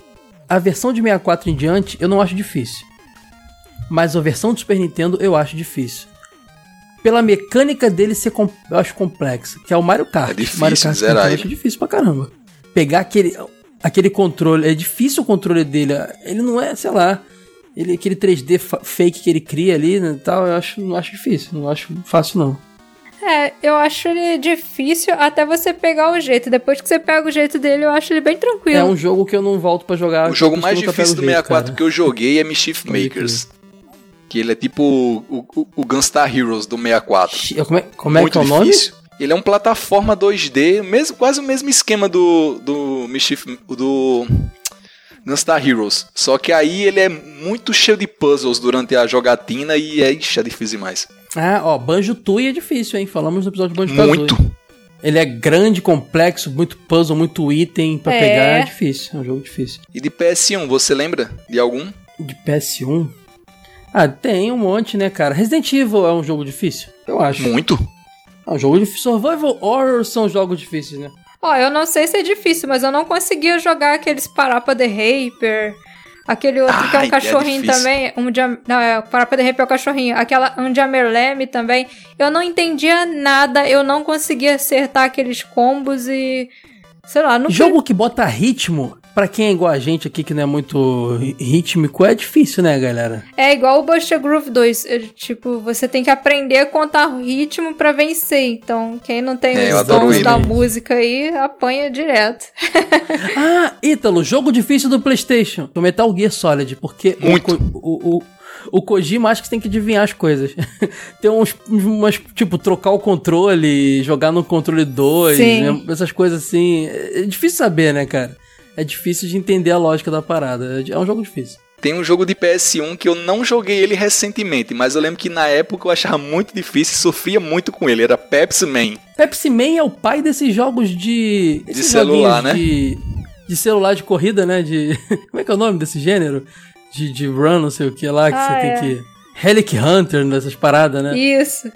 a versão de 64 em diante eu não acho difícil. Mas a versão do Super Nintendo eu acho difícil. Pela mecânica dele ser eu acho complexa, que é o Mario Kart. É difícil Mario Kart zerar eu ele. acho difícil pra caramba. Pegar aquele aquele controle, é difícil o controle dele, ele não é, sei lá, ele aquele 3D fa- fake que ele cria ali, né, e tal, eu acho não acho difícil, não acho fácil não. É, eu acho ele difícil até você pegar o jeito. Depois que você pega o jeito dele, eu acho ele bem tranquilo. É um jogo que eu não volto pra jogar. O jogo mais difícil do o jeito, 64 cara. que eu joguei é Mischief Makers. Que ele é tipo o, o, o Gunstar Heroes do 64. Xi- Como é, como é Muito que é o nome? difícil. Ele é um plataforma 2D, mesmo, quase o mesmo esquema do, do Mischief, do Gunstar Heroes. Só que aí ele é muito cheio de puzzles durante a jogatina e é, ixi, é difícil demais. Ah, ó, Banjo Tooie é difícil, hein? Falamos no episódio de Banjo Muito. Kazooie. Ele é grande, complexo, muito puzzle, muito item pra É. pegar, é difícil. É um jogo difícil. E de PS1, você lembra de algum? De PS1? Ah, tem um monte, né, cara? Resident Evil é um jogo difícil? Eu acho. Muito. É um jogo difícil. Survival Horror são jogos difíceis, né? Ó, eu não sei se é difícil, mas eu não conseguia jogar aqueles Parapa the Raper. Aquele outro que é Ai, um cachorrinho é também. Um. Não, é, o Parapa the Raper é o cachorrinho. Aquela Jamerleme também. Eu não entendia nada, eu não conseguia acertar aqueles combos e. Sei lá, não Jogo que bota ritmo, pra quem é igual a gente aqui, que não é muito rítmico, é difícil, né, galera? É igual o Buster Groove 2. é, tipo, você tem que aprender a contar o ritmo pra vencer. Então, quem não tem É, os dons da música aí, apanha direto. Ah, Ítalo, jogo difícil do PlayStation. O Metal Gear Solid, porque o Muito. Ko- o, o, o Kojima acha que você tem que adivinhar as coisas. tem uns, umas, tipo, trocar o controle, jogar no controle 2, Sim. né? essas coisas assim. É difícil saber, né, cara? É difícil de entender a lógica da parada. É um jogo difícil. Tem um jogo de PS1 que eu não joguei ele recentemente, mas eu lembro que na época eu achava muito difícil e sofria muito com ele. Era Pepsi Man. Pepsi Man é o pai desses jogos de. De celular, joguinhos De, de celular de corrida, né? De. Como é que é o nome desse gênero? De, de run, não sei o que lá, que Ah, você é. tem que. Relic Hunter, nessas paradas, né? Isso.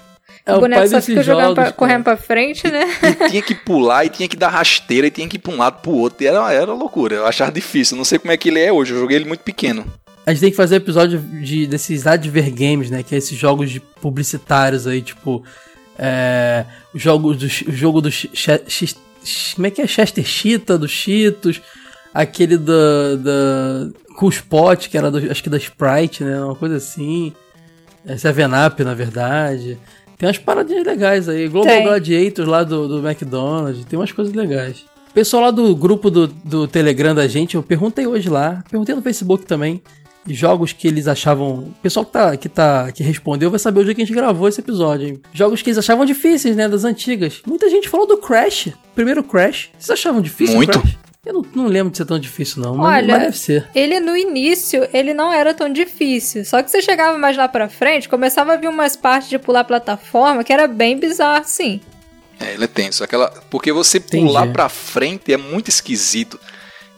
É o o boneco só fica jogando pra- jogos, correndo cara. pra frente, né? E tinha que pular, e tinha que dar rasteira, e tinha que ir pra um lado pro outro. E era, era loucura. Eu achava difícil. Não sei como é que ele é hoje. Eu joguei ele muito pequeno. A gente tem que fazer episódio de, desses Adver Games, né? Que é esses jogos de publicitários aí, tipo. É, o jogo do, o jogo do. X- X- como é que é? Chester Cheetah, do Cheetos. Aquele da. da Spot, que era do, acho que da Sprite, né? Uma coisa assim. É Seven Up, na verdade. Tem umas paradinhas legais aí. Global Tem. Gladiators lá do, do McDonald's. Tem umas coisas legais. Pessoal lá do grupo do, do Telegram da gente, eu perguntei hoje lá. Perguntei no Facebook também. Jogos que eles achavam. O pessoal que, tá, que, tá, que respondeu vai saber o dia que a gente gravou esse episódio, hein? Jogos que eles achavam difíceis, né? Das antigas. Muita gente falou do Crash. Primeiro Crash. Vocês achavam difícil o Muito. Crash? Eu não, não lembro de ser tão difícil, não. Mas, Olha, mas deve ser. Ele no início, ele não era tão difícil. Só que você chegava mais lá pra frente, começava a vir umas partes de pular plataforma que era bem bizarro, sim. É, ele é tenso. Aquela... Porque você Entendi. pular pra frente é muito esquisito.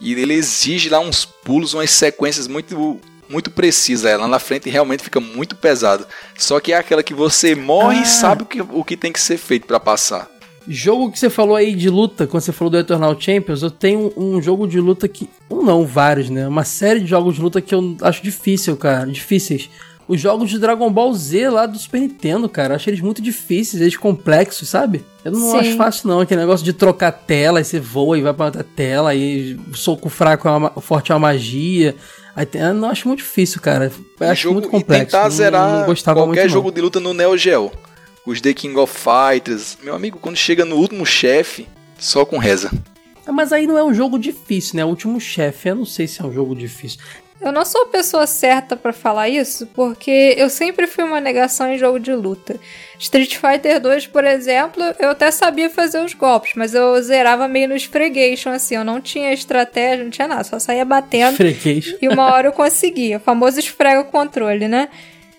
E ele exige lá uns pulos, umas sequências muito muito precisas. É, Lá na frente realmente fica muito pesado. Só que é aquela que você morre Ah. e sabe o que, o que tem que ser feito pra passar. Jogo que você falou aí de luta, quando você falou do Eternal Champions, eu tenho um jogo de luta que. Um não, vários, né? Uma série de jogos de luta que eu acho difícil, cara. Difíceis. Os jogos de Dragon Ball Z lá do Super Nintendo, cara. Eu acho eles muito difíceis, eles complexos, sabe? Eu não Sim. acho fácil, não. Aquele negócio de trocar tela, aí você voa e vai pra outra tela, aí o soco fraco é uma, o forte é uma magia. Aí tem, eu não acho muito difícil, cara. Eu acho jogo- muito complexo. E tentar Não- zerar não gostava qualquer muito, não. jogo de luta no Neo Geo. Os The King of Fighters. Meu amigo, quando chega no último chefe, só com reza. Ah, Mas aí não é um jogo difícil, né? O último chefe, eu não sei se é um jogo difícil. Eu não sou a pessoa certa pra falar isso, porque eu sempre fui uma negação em jogo de luta. Street Fighter 2, por exemplo, eu até sabia fazer os golpes, mas eu zerava meio no esfregation, assim, eu não tinha estratégia, não tinha nada, só saía batendo Freguês. e uma hora eu conseguia. O famoso esfrega o controle, né?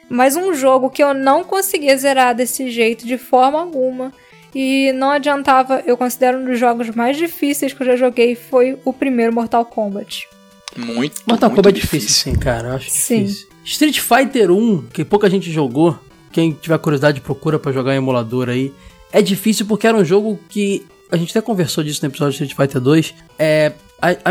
Mas um jogo que eu não conseguia zerar desse jeito de forma alguma. E não adiantava, eu considero um dos jogos mais difíceis que eu já joguei foi o primeiro Mortal Kombat. Muito, Mortal muito Kombat é difícil, sim, cara. Eu acho Sim. difícil. Street Fighter 1, que pouca gente jogou. Quem tiver curiosidade, procura pra jogar em emulador aí. É difícil porque era um jogo que. A gente até conversou disso no episódio de Street Fighter 2. É.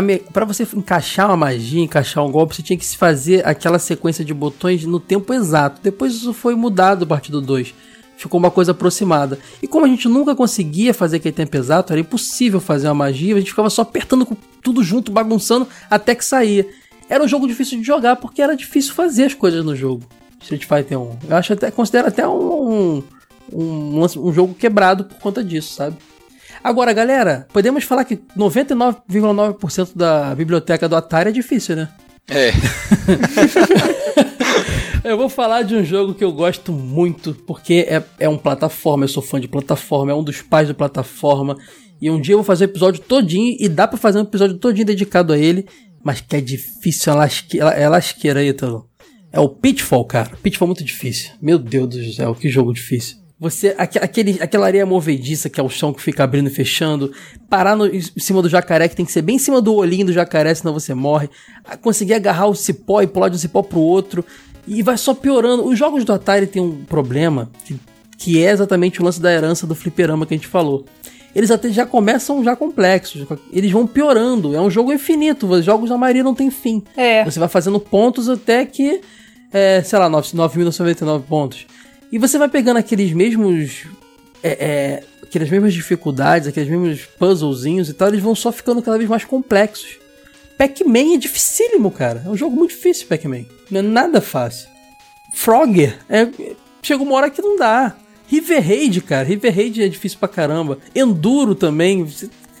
Me- pra você encaixar uma magia, encaixar um golpe, você tinha que se fazer aquela sequência de botões no tempo exato. Depois isso foi mudado a partir do 2. Ficou uma coisa aproximada. E como a gente nunca conseguia fazer aquele tempo exato, era impossível fazer uma magia, a gente ficava só apertando tudo junto, bagunçando, até que saía. Era um jogo difícil de jogar, porque era difícil fazer as coisas no jogo. Street Fighter 1. Eu acho até, considero até um, um, um, um jogo quebrado por conta disso, sabe? Agora, galera, podemos falar que 99,9% da biblioteca do Atari é difícil, né? É, Eu vou falar de um jogo que eu gosto muito, porque é, é um plataforma, eu sou fã de plataforma, é um dos pais de plataforma. E um dia eu vou fazer um episódio todinho, e dá pra fazer um episódio todinho dedicado a ele, mas que é difícil, é lasqueira, é lasqueira aí, Ítalo. É o Pitfall, cara. Pitfall é muito difícil. Meu Deus do céu, que jogo difícil. Você, aque- aquele, aquela areia movediça que é o chão que fica abrindo e fechando, parar no, em cima do jacaré, que tem que ser bem em cima do olhinho do jacaré, senão você morre. Conseguir agarrar o cipó e pular de um cipó pro outro. E vai só piorando. Os jogos do Atari tem um problema, que, que é exatamente o lance da herança do fliperama que a gente falou. Eles até já começam já complexos, eles vão piorando. É um jogo infinito, os jogos da maioria não tem fim. É. Você vai fazendo pontos até que, é, sei lá, 9 9.999 pontos. E você vai pegando aqueles mesmos. é, é, aquelas mesmas dificuldades, aqueles mesmos puzzlezinhos e tal, eles vão só ficando cada vez mais complexos. Pac-Man é dificílimo, cara. É um jogo muito difícil, Pac-Man. Não é nada fácil. Frogger, é, chega uma hora que não dá. River Raid, cara. River Raid é difícil pra caramba. Enduro também.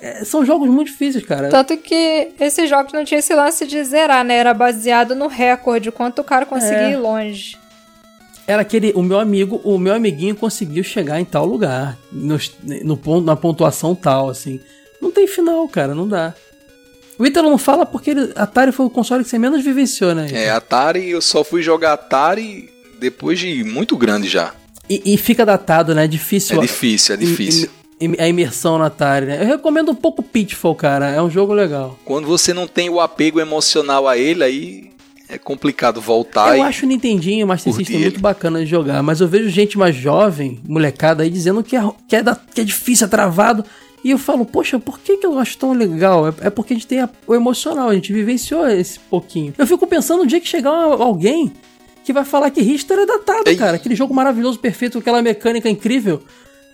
É, são jogos muito difíceis, cara. Tanto que esses jogos não tinha esse lance de zerar, né? Era baseado no recorde, quanto o cara conseguia É. ir longe. Era aquele. O meu amigo, o meu amiguinho conseguiu chegar em tal lugar. No, no ponto, na pontuação tal, assim. Não tem final, cara, não dá. O Ítalo não fala porque ele, Atari foi o console que você menos vivenciou, né? é, Atari, eu só fui jogar Atari depois de muito grande já. E, e fica datado, né? É difícil. É difícil, é difícil. im- im- A imersão na Atari, né? Eu recomendo um pouco Pitfall, cara. É um jogo legal. Quando você não tem o apego emocional a ele, aí é complicado voltar eu e... acho o Nintendinho e o Master curtir System muito bacana de jogar, mas eu vejo gente mais jovem, molecada aí, dizendo que é, que é, da- que é difícil, é travado. E eu falo, poxa, por que, que eu acho tão legal? É, é porque a gente tem a- o emocional, a gente vivenciou esse pouquinho. Eu fico pensando no dia que chegar alguém que vai falar que Richter é datado, Ei. cara. Aquele jogo maravilhoso, perfeito, com aquela mecânica incrível.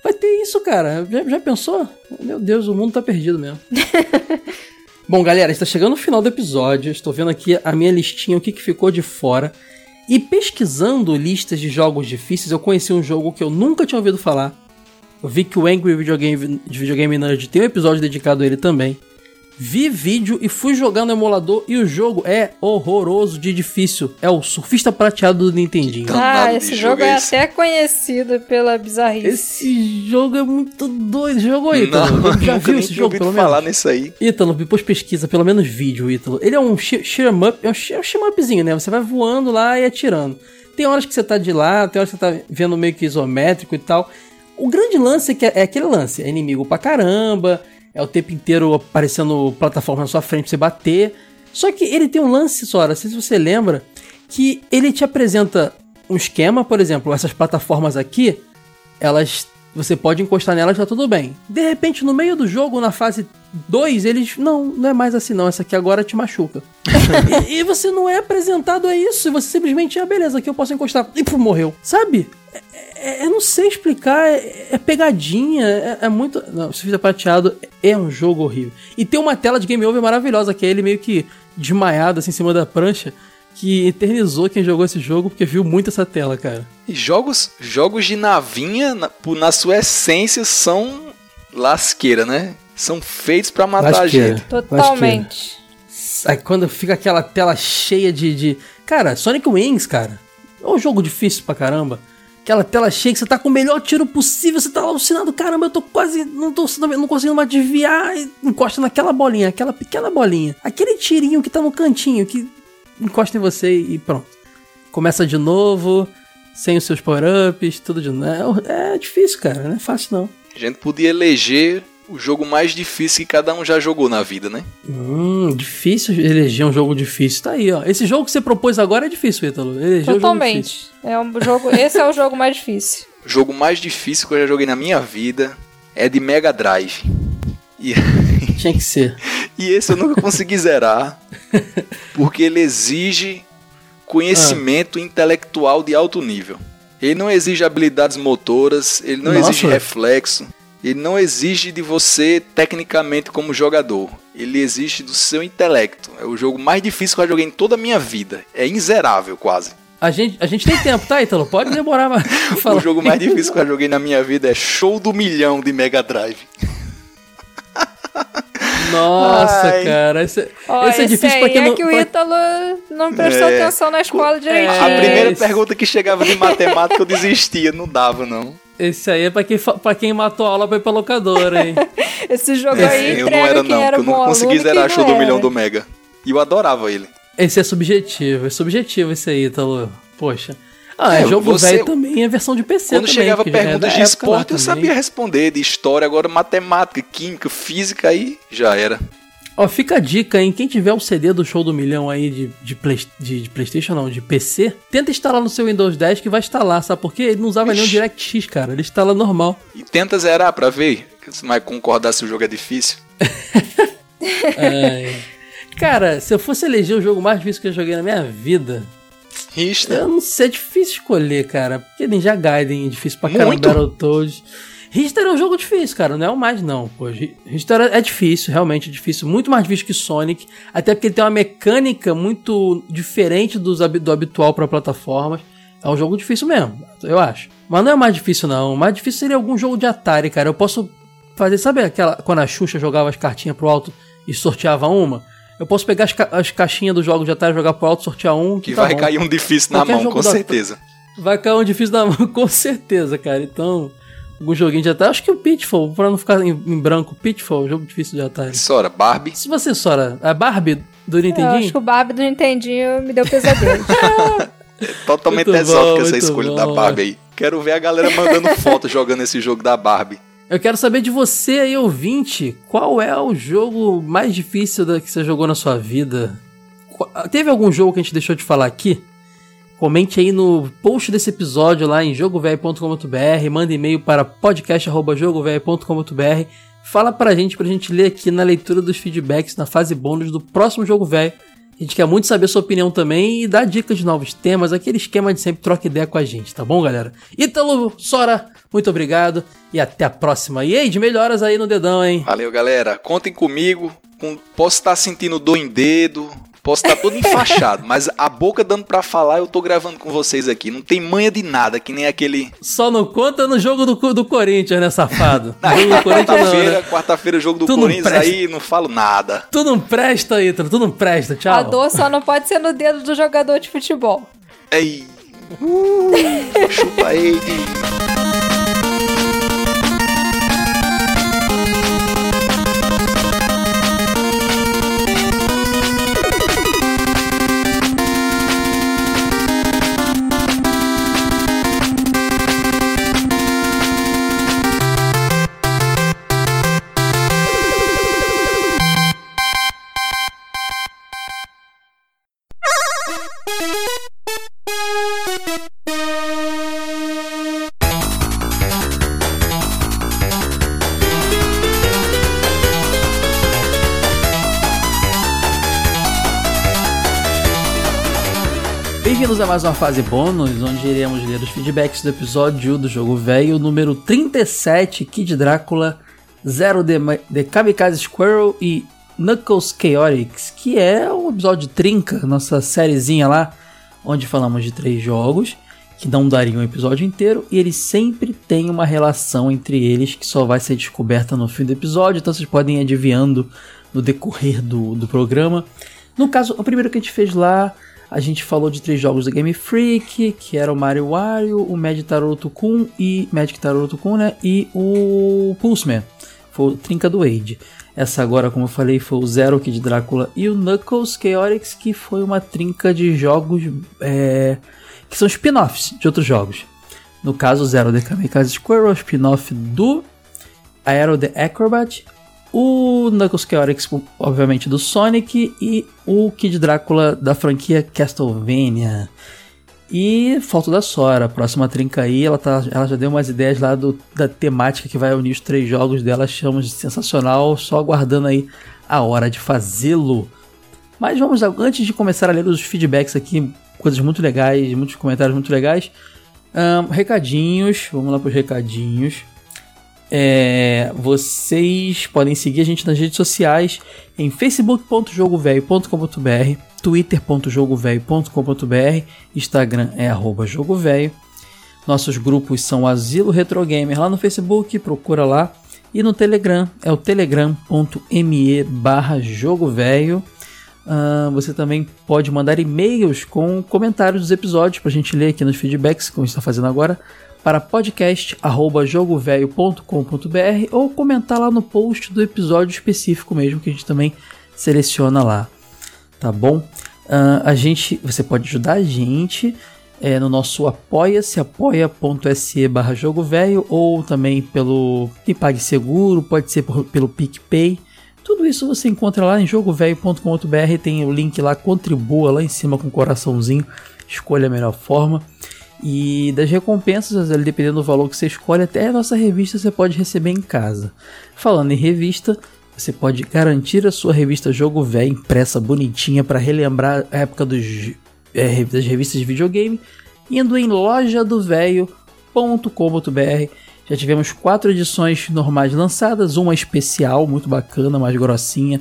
Vai ter isso, cara. Já, já pensou? Meu Deus, o mundo tá perdido mesmo. Bom, galera, está chegando no final do episódio. Estou vendo aqui a minha listinha, o que, que ficou de fora. E pesquisando listas de jogos difíceis, eu conheci um jogo que eu nunca tinha ouvido falar. Eu vi que o Angry Video Game, de Videogame Nerd tem um episódio dedicado a ele também. Vi vídeo e fui jogar no emulador e o jogo é horroroso de difícil. É o Surfista Prateado do Nintendinho. Ah, esse jogo jogo é é esse. até conhecido pela bizarrice. Esse jogo é muito doido. Jogou aí, Ítalo? Já viu esse jogo, pelo falar menos? nisso aí. Ítalo, depois pesquisa, pelo menos vídeo, Ítalo. Ele é um shoot'em up, é um shi- é shoot'em upzinho, né? Você vai voando lá e atirando. Tem horas que você tá de lado, tem horas que você tá vendo meio que isométrico e tal. O grande lance é, que é, é aquele lance, é inimigo pra caramba, é o tempo inteiro aparecendo plataforma na sua frente pra você bater. Só que ele tem um lance, Sora, não sei se você lembra, que ele te apresenta um esquema, por exemplo, essas plataformas aqui, elas você pode encostar nelas tá tudo bem. De repente, no meio do jogo, na fase 2, eles. Não, não é mais assim, não. Essa aqui agora te machuca. e, e você não é apresentado a isso. E você simplesmente, ah, beleza, aqui eu posso encostar. E pô, morreu. Sabe? É- é- eu não sei explicar. É, é pegadinha. É, é muito. Não, Surfista Prateado é um jogo horrível. E tem uma tela de game over maravilhosa, que é ele meio que desmaiado assim em cima da prancha. que eternizou quem jogou esse jogo, porque viu muito essa tela, cara. E jogos, jogos de navinha, na, por- na sua essência, são lasqueira, né? São feitos pra matar a Lasqueira. gente. Totalmente. Aí quando fica aquela tela cheia de, de. Cara, Sonic Wings, cara. É um jogo difícil pra caramba. Aquela tela cheia que você tá com o melhor tiro possível, você tá alucinado, caramba, eu tô quase. Não tô não conseguindo mais desviar. Encosta naquela bolinha, aquela pequena bolinha. Aquele tirinho que tá no cantinho, que encosta em você e pronto. Começa de novo, sem os seus power-ups, tudo de novo. É, é difícil, cara, não é fácil não. A gente podia eleger o jogo mais difícil que cada um já jogou na vida, né? Hum, difícil eleger um jogo difícil. Tá aí, ó. Esse jogo que você propôs agora é difícil, Ítalo. Eleger um. Totalmente. É um jogo, esse é o jogo mais difícil. O jogo mais difícil que eu já joguei na minha vida é de Mega Drive. E, Tinha que ser. e esse eu nunca consegui zerar, porque ele exige conhecimento intelectual de alto nível. Ele não exige habilidades motoras, ele não Nossa. exige reflexo, ele não exige de você tecnicamente como jogador. Ele exige do seu intelecto. É o jogo mais difícil que eu já joguei em toda a minha vida. É inzerável quase. A gente, a gente tem tempo, tá, Ítalo? Pode demorar pra falar. O jogo mais difícil que eu já joguei na minha vida é Show do Milhão de Mega Drive. Nossa, Ai. cara. Esse, Ó, esse é esse difícil aí pra quem é não. que o pra- Ítalo não prestou É. atenção na escola direitinho. A É, primeira esse- pergunta que chegava de matemática eu desistia, não dava não. Esse aí é pra quem, pra quem matou a aula pra ir pra locadora, hein? Esse jogo Esse aí eu entrega não era quem não, era porque eu não consegui zerar quem Show do Milhão do Mega. E eu adorava ele. Esse é subjetivo, é subjetivo esse aí, Ítalo. Poxa. Ah, é, É, jogo você- velho também, é versão de PC Quando também. chegava é perguntas de esporte, eu também. sabia responder, de história, agora matemática, química, física, aí já era. Ó, fica a dica, hein? Quem tiver o CD do Show do Milhão aí de, de, Play- de- de Playstation, não, de PC, tenta instalar no seu Windows 10 que vai instalar, sabe? Porque ele não usava nenhum Ixi. DirectX, cara. Ele instala normal. E tenta zerar pra ver, você vai concordar se o jogo é difícil. É. Cara, se eu fosse eleger o jogo mais difícil que eu joguei na minha vida, Rista. eu não sei, é difícil escolher, cara. Porque Ninja Gaiden é difícil pra caramba, Muito. Battletoads. Richter é um jogo difícil, cara, não é o mais não, pô. Ri- Richter é difícil, realmente é difícil, muito mais difícil que Sonic, até porque ele tem uma mecânica muito diferente dos, do habitual pra plataformas. É um jogo difícil mesmo, eu acho. Mas não é o mais difícil não, o mais difícil seria algum jogo de Atari, cara. Eu posso fazer, sabe aquela quando a Xuxa jogava as cartinhas pro alto e sorteava uma? Eu posso pegar as, ca- as caixinhas do jogo de Atari, jogar pro alto, sortear um, Que tá vai bom. cair um difícil na Qualquer mão, com da- certeza. Vai cair um difícil na mão, com certeza, cara. Então, algum joguinho de Atari. Acho que o Pitfall, pra não ficar em, em branco, Pitfall, jogo difícil de Atari. Sora, Barbie. Se você, Sora, a Barbie do Eu acho Nintendinho? que o Barbie do Nintendinho me deu pesadelo. Totalmente Muito exótica bom, essa escolha bom, da Barbie aí. Quero ver a galera mandando foto jogando esse jogo da Barbie. Eu quero saber de você aí, ouvinte, qual é o jogo mais difícil da- que você jogou na sua vida? Qu- Teve algum jogo que a gente deixou de falar aqui? Comente aí no post desse episódio lá em jogovelho.com.br, manda e-mail para podcast@jogovelho.com.br. Fala pra gente, pra gente ler aqui na leitura dos feedbacks na fase bônus do próximo Jogo Velho. A gente quer muito saber sua opinião também e dar dicas de novos temas, aquele esquema de sempre troca ideia com a gente, tá bom, galera? Ítalo, Sora, muito obrigado e até a próxima. E aí, de melhoras aí no dedão, hein? Valeu, galera. Contem comigo. Com- Posso estar sentindo dor em dedo, posso estar todo enfaixado, mas a boca dando pra falar, eu tô gravando com vocês aqui. Não tem manha de nada, que nem aquele. Só não conta no jogo do, do Corinthians, né, safado? Na jogo do Corinthians não, quarta-feira, né? quarta-feira, jogo do Tu não Corinthians, presta. aí não falo nada. Tu não presta, Ítalo, tu não presta, tchau. A dor só não pode ser no dedo do jogador de futebol. Ei! Uh, chupa ele! A mais uma fase bônus, onde iremos ler os feedbacks do episódio do jogo velho, número 37, Kid Drácula, 0 de, de Kamikaze Squirrel e Knuckles Chaotix, que é o episódio Trinca, nossa sériezinha lá, onde falamos de três jogos que não dariam um episódio inteiro, e eles sempre têm uma relação entre eles que só vai ser descoberta no fim do episódio, então vocês podem ir adivinhando no decorrer do, do programa. No caso, o primeiro que a gente fez lá, a gente falou de três jogos da Game Freak, que era o Mario Wario, o Magic Taroto Kun e Magic Taroto Kun, né? E o Pulseman, foi o Trinca do Age. Essa agora, como eu falei, foi o Zero Kid Drácula e o Knuckles Chaotix, que foi uma trinca de jogos é, que são spin-offs de outros jogos. No caso, Zero The Kamikaze Squirrel, spin-off do Aero The Acrobat, o Knuckles Chaotix, obviamente, do Sonic, e o Kid Drácula da franquia Castlevania. E Foto da Sora, a próxima trinca aí, ela, tá, ela já deu umas ideias lá do, da temática que vai unir os três jogos dela, achamos sensacional, só aguardando aí a hora de fazê-lo. Mas vamos, antes de começar a ler os feedbacks aqui, coisas muito legais, muitos comentários muito legais. Um, recadinhos, vamos lá para os recadinhos. É, vocês podem seguir a gente nas redes sociais em facebook.jogovelho.com.br, twitter.jogovelho.com.br, instagram é arroba jogovelho. Nossos grupos são Asilo Retro Gamer lá no Facebook, procura lá. E no Telegram é o telegram.me barra jogovelho. Uh, você também pode mandar e-mails com comentários dos episódios para a gente ler aqui nos feedbacks, como está fazendo agora, para podcast@jogovelho.com.br ou comentar lá no post do episódio específico mesmo que a gente também seleciona lá, tá bom? Uh, a gente, você pode ajudar a gente é, no nosso apoia-se, apoia.se barra jogo velho, ou também pelo PagSeguro, pode ser por, pelo PicPay. Tudo isso você encontra lá em jogovelho.com.br, tem o link lá, contribua lá em cima com o coraçãozinho, escolha a melhor forma. E das recompensas, dependendo do valor que você escolhe, até a nossa revista você pode receber em casa. Falando em revista, você pode garantir a sua revista Jogo Velho impressa bonitinha para relembrar a época dos, é, das revistas de videogame, indo em lojadovelho.com.br já tivemos quatro edições normais lançadas, uma especial muito bacana, mais grossinha,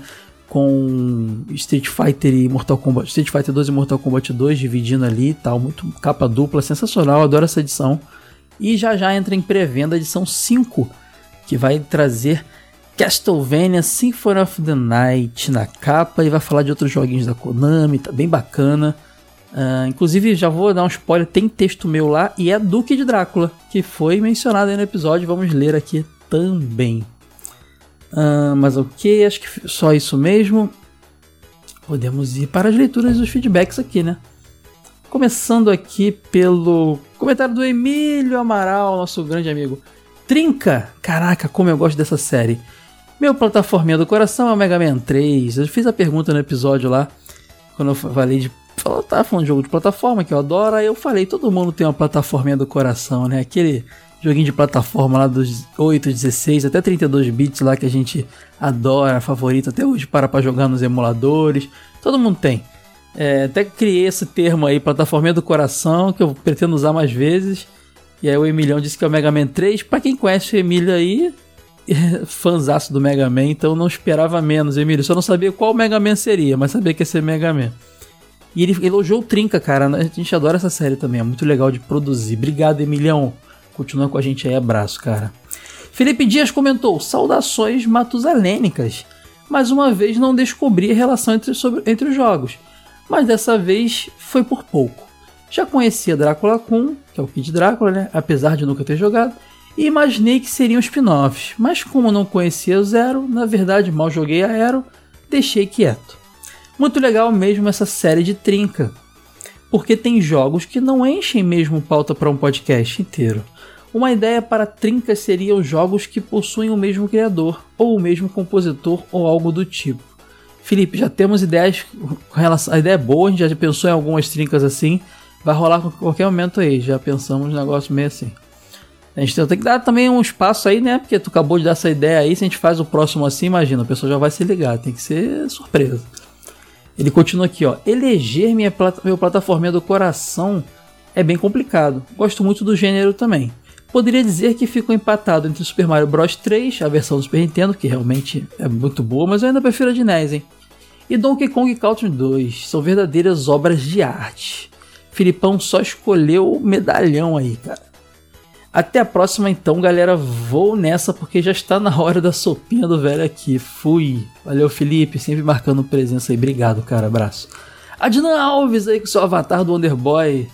com Street Fighter e Mortal Kombat, Street Fighter 2 e Mortal Kombat 2 dividindo ali, tal, muito capa dupla, sensacional, adoro essa edição. E já já entra em pré-venda a edição 5, que vai trazer Castlevania Symphony of the Night na capa e vai falar de outros joguinhos da Konami, tá bem bacana. Uh, inclusive, já vou dar um spoiler: tem texto meu lá e é Duque de Drácula, que foi mencionado aí no episódio. Vamos ler aqui também. Uh, mas ok, acho que só isso mesmo. Podemos ir para as leituras dos feedbacks aqui, né? Começando aqui pelo comentário do Emílio Amaral, nosso grande amigo. Trinca! Caraca, como eu gosto dessa série. Meu plataforminha do coração é o Mega Man 3. Eu fiz a pergunta no episódio lá, quando eu falei de tá falando de jogo de plataforma que eu adoro. Aí eu falei, todo mundo tem uma plataforminha do coração, né? Aquele joguinho de plataforma lá dos 8, 16 até 32 bits lá que a gente adora, favorito até hoje para para jogar nos emuladores. Todo mundo tem. É, até criei esse termo aí, plataforminha do coração, que eu pretendo usar mais vezes. E aí o Emilhão disse que é o Mega Man 3. Para quem conhece o Emílio aí, é do Mega Man, então não esperava menos, Emílio. Só não sabia qual Mega Man seria, mas sabia que ia ser Mega Man. E ele elogiou o Trinca, cara. A gente adora essa série também, é muito legal de produzir. Obrigado, Emilhão. Continua com a gente aí, abraço, cara. Felipe Dias comentou: saudações matusalênicas. Mais uma vez não descobri a relação entre, sobre, entre os jogos, mas dessa vez foi por pouco. Já conhecia Drácula Kun, que é o Kid Drácula, né? Apesar de nunca ter jogado, e imaginei que seriam spin-offs, mas como não conhecia o Zero, na verdade mal joguei a Aero, deixei quieto. Muito legal mesmo essa série de trinca, porque tem jogos que não enchem mesmo pauta para um podcast inteiro. Uma ideia para trinca seriam jogos que possuem o mesmo criador, ou o mesmo compositor, ou algo do tipo. Felipe, já temos ideias com relação. A ideia é boa, a gente já pensou em algumas trincas assim. Vai rolar a qualquer momento aí, já pensamos um negócio meio assim. A gente tem que dar também um espaço aí, né? Porque tu acabou de dar essa ideia aí, se a gente faz o próximo assim, imagina, a pessoa já vai se ligar, tem que ser surpresa. Ele continua aqui, ó. Eleger minha meu plataforma do coração é bem complicado. Gosto muito do gênero também. Poderia dizer que ficou empatado entre Super Mario Bros 3, a versão do Super Nintendo, que realmente é muito boa, mas eu ainda prefiro a de NES, hein? E Donkey Kong Country 2, são verdadeiras obras de arte. Filipão só escolheu o medalhão aí, cara. Até a próxima então, galera. Vou nessa porque já está na hora da sopinha do velho aqui. Fui. Valeu, Felipe, sempre marcando presença aí. Obrigado, cara. Abraço. Adnan Alves aí com seu avatar do Wonderboy.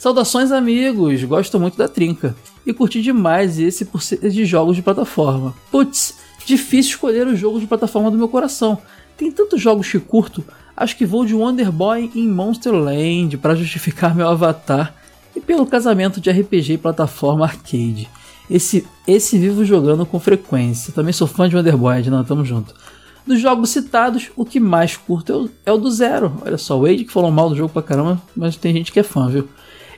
Saudações, amigos. Gosto muito da trinca. E curti demais esse por ser de jogos de plataforma. Putz, difícil escolher o jogo de plataforma do meu coração. Tem tantos jogos que curto. Acho que vou de Wonderboy em Monster Land para justificar meu avatar e pelo casamento de RPG e plataforma arcade. Esse, esse vivo jogando com frequência. Também sou fã de Wonderboy, não, tamo junto. Dos jogos citados, o que mais curto é o, é o do Zero. Olha só, o Wade que falou mal do jogo pra caramba, mas tem gente que é fã, viu?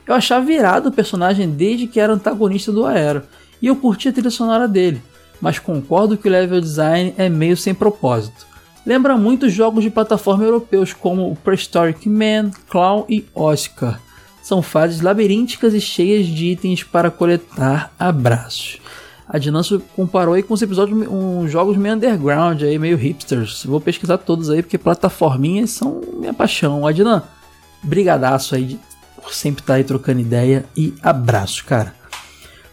Eu achava virado o personagem desde que era antagonista do Aero, e eu curti a trilha sonora dele, mas concordo que o level design é meio sem propósito. Lembra muito jogos de plataforma europeus como Prehistoric Man, Clown e Oscar são fases labirínticas e cheias de itens para coletar abraços. A Dinâncio comparou aí com os episódios, uns jogos meio underground, aí, meio hipsters. Vou pesquisar todos aí, porque plataforminhas são minha paixão. Adnan, brigadaço aí por sempre estar tá aí trocando ideia e abraço, cara.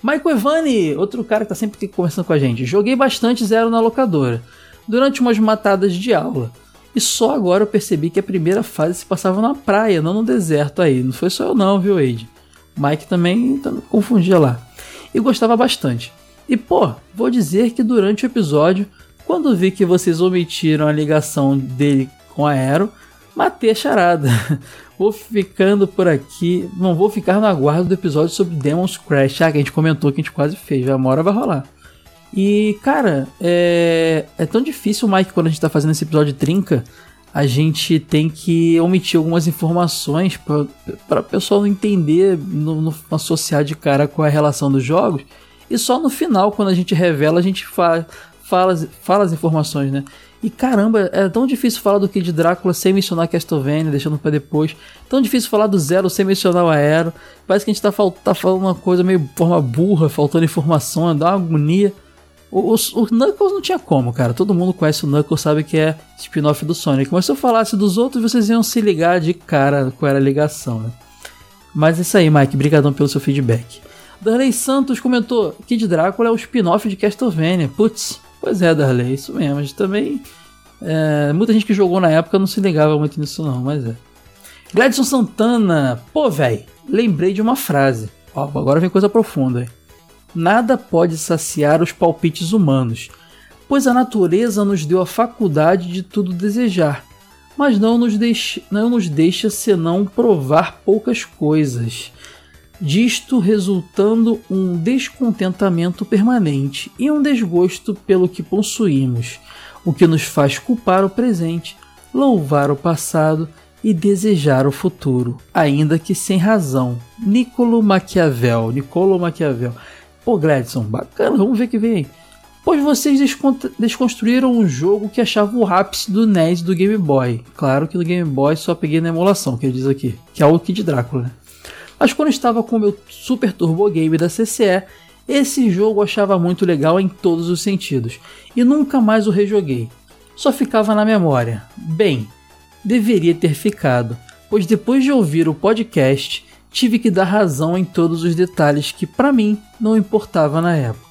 Michael Evani, outro cara que tá sempre conversando com a gente. Joguei bastante Zero na locadora, durante umas matadas de aula. E só agora eu percebi que a primeira fase se passava na praia, não no deserto aí. Não foi só eu não, viu, Wade? Mike também tá, confundia lá. E gostava bastante. E pô, vou dizer que durante o episódio, quando vi que vocês omitiram a ligação dele com a Aero, matei a charada. vou ficando por aqui, não vou ficar no aguardo do episódio sobre Demon's Crash, ah, que a gente comentou que a gente quase fez, uma hora vai rolar. E, cara, é, é tão difícil, Mike, quando a gente tá fazendo esse episódio de trinca, a gente tem que omitir algumas informações para o pessoal não entender, não, não associar de cara com a relação dos jogos. E só no final, quando a gente revela, a gente fa fala, fala as informações, né? E caramba, é tão difícil falar do Kid Drácula sem mencionar Castlevania, deixando para depois. Tão difícil falar do Zero sem mencionar o Aero. Parece que a gente tá, tá falando uma coisa meio de forma burra, faltando informação, dá uma agonia. O, o, o, Knuckles não tinha como, cara. Todo mundo conhece o Knuckles, sabe que é spin-off do Sonic. Mas se eu falasse dos outros, vocês iam se ligar de cara qual era a ligação, né? Mas é isso aí, Mike. Obrigadão pelo seu feedback. Darley Santos comentou: Kid Drácula é o spin-off de Castlevania. Putz, pois é, Darley, isso mesmo. A gente também. É, muita gente que jogou na época não se ligava muito nisso, não, mas é. Gladson Santana, pô, velho, lembrei de uma frase. Ó, agora vem coisa profunda. Nada pode saciar os palpites humanos, pois a natureza nos deu a faculdade de tudo desejar, mas não nos deixa, não nos deixa senão provar poucas coisas. Disto resultando um descontentamento permanente e um desgosto pelo que possuímos, o que nos faz culpar o presente, louvar o passado e desejar o futuro, ainda que sem razão. Niccolo Maquiavel, Niccolo Maquiavel. Pô, Gladson, bacana, vamos ver que vem aí. Pois vocês desconstruíram um jogo que achava o ápice do NES do Game Boy. Claro que no Game Boy só peguei na emulação, que ele diz aqui, que é o Kid Drácula, né? Mas quando estava com o meu Super Turbo Game da CCE, esse jogo eu achava muito legal em todos os sentidos, e nunca mais o rejoguei. Só ficava na memória. Bem, deveria ter ficado, pois depois de ouvir o podcast, tive que dar razão em todos os detalhes que para mim não importava na época.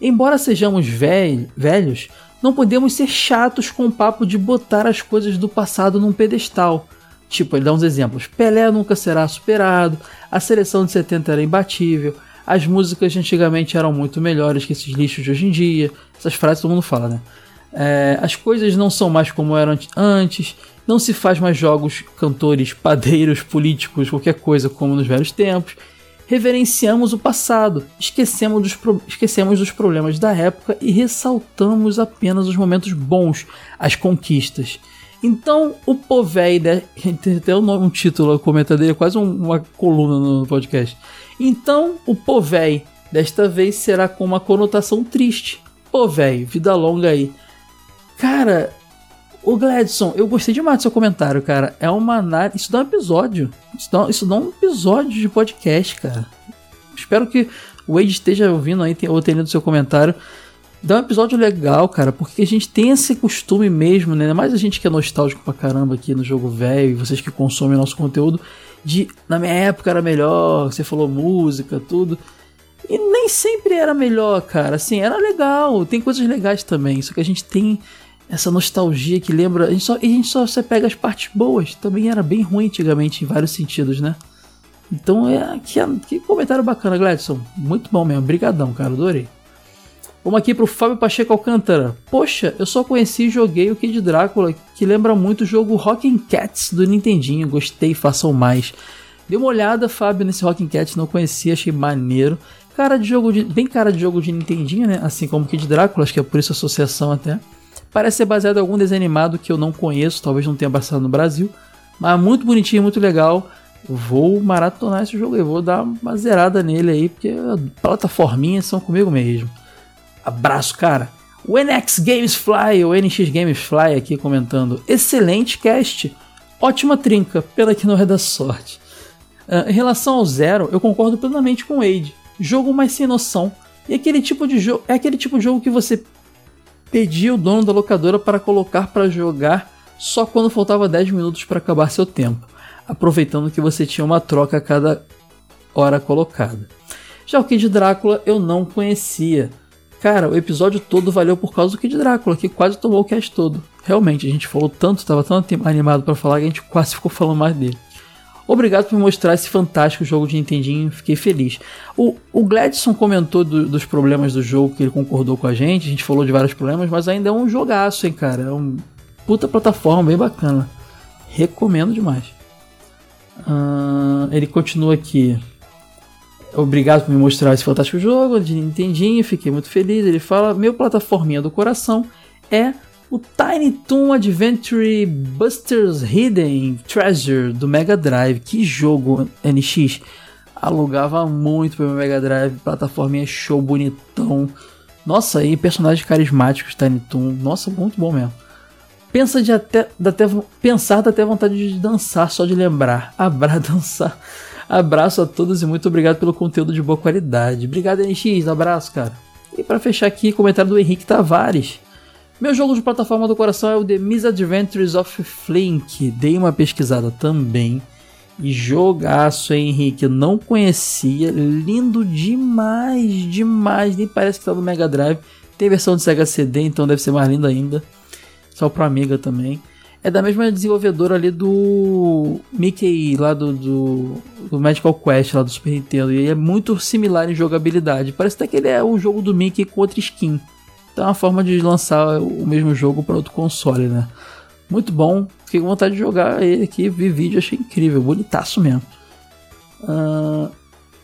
Embora sejamos velhos, não podemos ser chatos com o papo de botar as coisas do passado num pedestal. Tipo, ele dá uns exemplos: Pelé nunca será superado, a seleção de 70 era imbatível, as músicas de antigamente eram muito melhores que esses lixos de hoje em dia. Essas frases todo mundo fala, né? É, as coisas não são mais como eram antes, não se faz mais jogos, cantores, padeiros, políticos, qualquer coisa como nos velhos tempos. Reverenciamos o passado, esquecemos dos, esquecemos dos problemas da época e ressaltamos apenas os momentos bons, as conquistas. Então, o tem até um título, comenta dele, quase uma coluna no podcast. Então, o Povei, desta vez será com uma conotação triste. Povei, vida longa aí. Cara, o Gladson, eu gostei demais do seu comentário, cara. É uma análise. Isso dá um episódio. Isso dá, isso dá um episódio de podcast, cara. Espero que o Wade esteja ouvindo aí, ou tendo seu comentário. Dá um episódio legal, cara, porque a gente tem esse costume mesmo, né? Mais a gente que é nostálgico pra caramba aqui no jogo velho, e vocês que consomem nosso conteúdo, de na minha época era melhor, você falou música, tudo. E nem sempre era melhor, cara. Assim, era legal, tem coisas legais também. Só que a gente tem essa nostalgia que lembra. A gente só, e a gente só você pega as partes boas. Também era bem ruim antigamente, em vários sentidos, né? Então é que, que comentário bacana, Gladson. Muito bom mesmo. Brigadão, cara. Adorei. Vamos aqui pro Fábio Pacheco Alcântara. Poxa, eu só conheci e joguei o Kid Drácula, que lembra muito o jogo Rockin' Cats do Nintendinho. Gostei, façam mais. Dê uma olhada, Fábio, nesse Rockin' Cats, não conhecia, achei maneiro. Cara de jogo de, bem cara de jogo de Nintendinho, né? Assim como Kid Drácula, acho que é por isso a associação até. Parece ser baseado em algum desenho animado que eu não conheço, talvez não tenha passado no Brasil. Mas muito bonitinho, muito legal. Vou maratonar esse jogo aí, vou dar uma zerada nele aí, porque plataforminhas são comigo mesmo. Abraço, cara. O NX Games Fly, o NX Games Fly aqui comentando. Excelente cast. Ótima trinca, pena que não é da sorte. Ah, em relação ao Zero, eu concordo plenamente com o Wade. Jogo mais sem noção. E aquele tipo de jogo é aquele tipo de jogo que você pedia o dono da locadora para colocar para jogar só quando faltava 10 minutos para acabar seu tempo, aproveitando que você tinha uma troca a cada hora colocada. Já o Kid Drácula eu não conhecia. Cara, o episódio todo valeu por causa do Kid Drácula, que quase tomou o cast todo. Realmente, a gente falou tanto, estava tão animado para falar que a gente quase ficou falando mais dele. Obrigado por mostrar esse fantástico jogo de Nintendinho, fiquei feliz. O, o Gladson comentou do- dos problemas do jogo, que ele concordou com a gente, a gente falou de vários problemas, mas ainda é um jogaço, hein, cara. É um puta plataforma, bem bacana. Recomendo demais. Ah, ele continua aqui. Obrigado por me mostrar esse fantástico jogo de Nintendinho, fiquei muito feliz. Ele fala: Meu plataforminha do coração é o Tiny Toon Adventure Busters Hidden Treasure do Mega Drive. Que jogo NX! Alugava muito meu Mega Drive, plataforminha show, bonitão. Nossa, e personagens carismáticos Tiny Toon. Nossa, muito bom mesmo. Pensa de até, até pensar dá até vontade de dançar só de lembrar. Abra dançar. Abraço a todos e muito obrigado pelo conteúdo de boa qualidade. Obrigado NX, abraço, cara. E para fechar aqui, comentário do Henrique Tavares. Meu jogo de plataforma do coração é o The Misadventures of Flink. Dei uma pesquisada também. E jogaço, hein, Henrique? Eu não conhecia. Lindo demais, demais. Nem parece que tá no Mega Drive. Tem versão de Sega CD, então deve ser mais lindo ainda. Só pro Amiga também. É da mesma desenvolvedora ali do Mickey, lá do, do, do Magical Quest, lá do Super Nintendo. E é muito similar em jogabilidade. Parece até que ele é o jogo do Mickey com outra skin. Então é uma forma de lançar o mesmo jogo para outro console, né? Muito bom. Fiquei com vontade de jogar ele aqui, vi vídeo, achei incrível, bonitaço mesmo. Ah,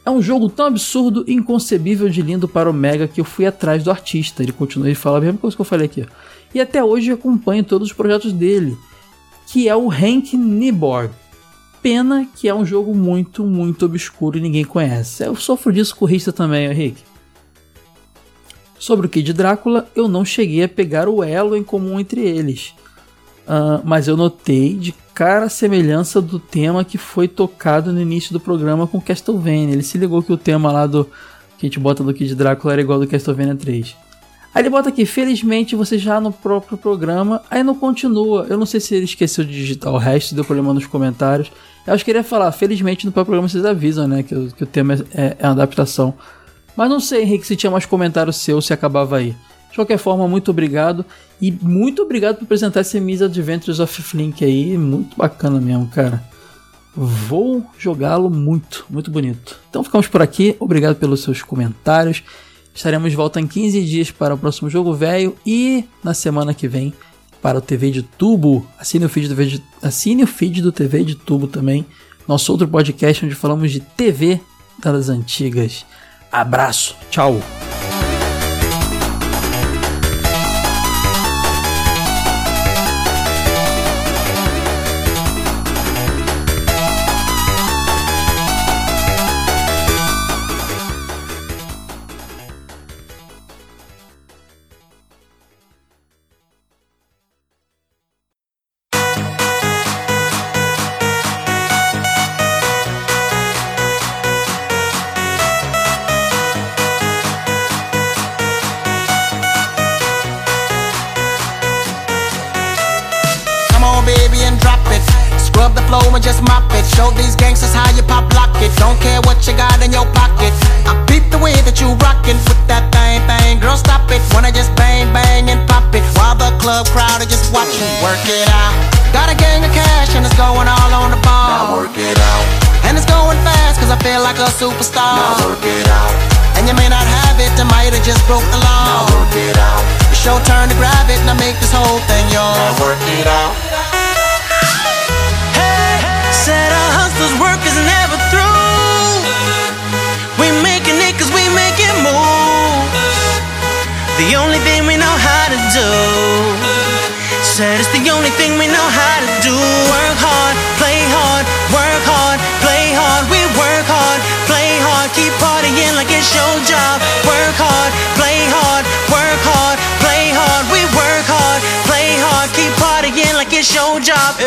é um jogo tão absurdo e inconcebível de lindo para o Mega que eu fui atrás do artista. Ele continua e fala a mesma coisa que eu falei aqui. E até hoje acompanho todos os projetos dele, que é o Hank Nieborg. Pena que é um jogo muito, muito obscuro e ninguém conhece. Eu sofro disso com Rista também, Henrique. Sobre o Kid Drácula, eu não cheguei a pegar o elo em comum entre eles. Ah, mas eu notei de cara a semelhança do tema que foi tocado no início do programa com Castlevania. Ele se ligou que o tema lá do que a gente bota do Kid Drácula era igual ao do Castlevania 3. Aí ele bota aqui, felizmente você já no próprio programa, aí não continua. Eu não sei se ele esqueceu de digitar o resto, deu problema nos comentários. Eu acho que ele ia falar, felizmente no próprio programa vocês avisam, né, que, o- que o tema é, é, é adaptação. Mas não sei, Henrique, se tinha mais comentários seus, se acabava aí. De qualquer forma, muito obrigado. E muito obrigado por apresentar esse Miss Adventures of Flink aí. Muito bacana mesmo, cara. Vou jogá-lo muito, muito bonito. Então ficamos por aqui. Obrigado pelos seus comentários. Estaremos de volta em 15 dias para o próximo jogo velho e na semana que vem para o TV de Tubo. Assine o feed do de, assine o feed do TV de Tubo também. Nosso outro podcast onde falamos de TV das antigas. Abraço. Tchau. Just broke the law. Now work it out. It's your turn to grab it and I make this whole thing yours. Now work it out. Hey, said our hustlers' work is never through. We making it cause we making moves. The only thing we know how to do. Said it's the only thing we know how to do. It's your job. Work hard, play hard, work hard, play hard. We work hard, play hard, keep partying like it's your job.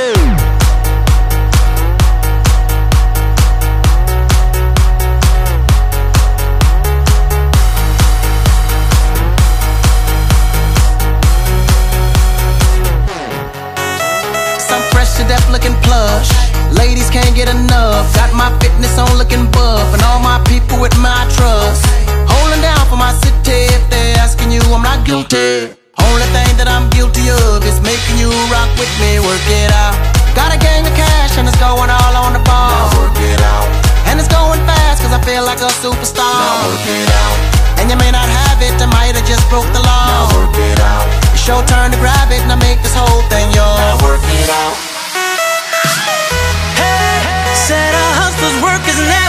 Some fresh to death looking plush. Ladies can't get enough. Got my fitness on looking buff. And all my with my trust. Holding down for my city. If they're asking you, I'm not guilty. Only thing that I'm guilty of is making you rock with me. Work it out. Got a gang of cash and it's going all on the ball. Now work it out. And it's going fast cause I feel like a superstar. Now work it out. And you may not have it, I might have just broke the law. Now work it out. It's your turn to grab it and I make this whole thing yours. Now work it out. Hey, said our hustlers' work is never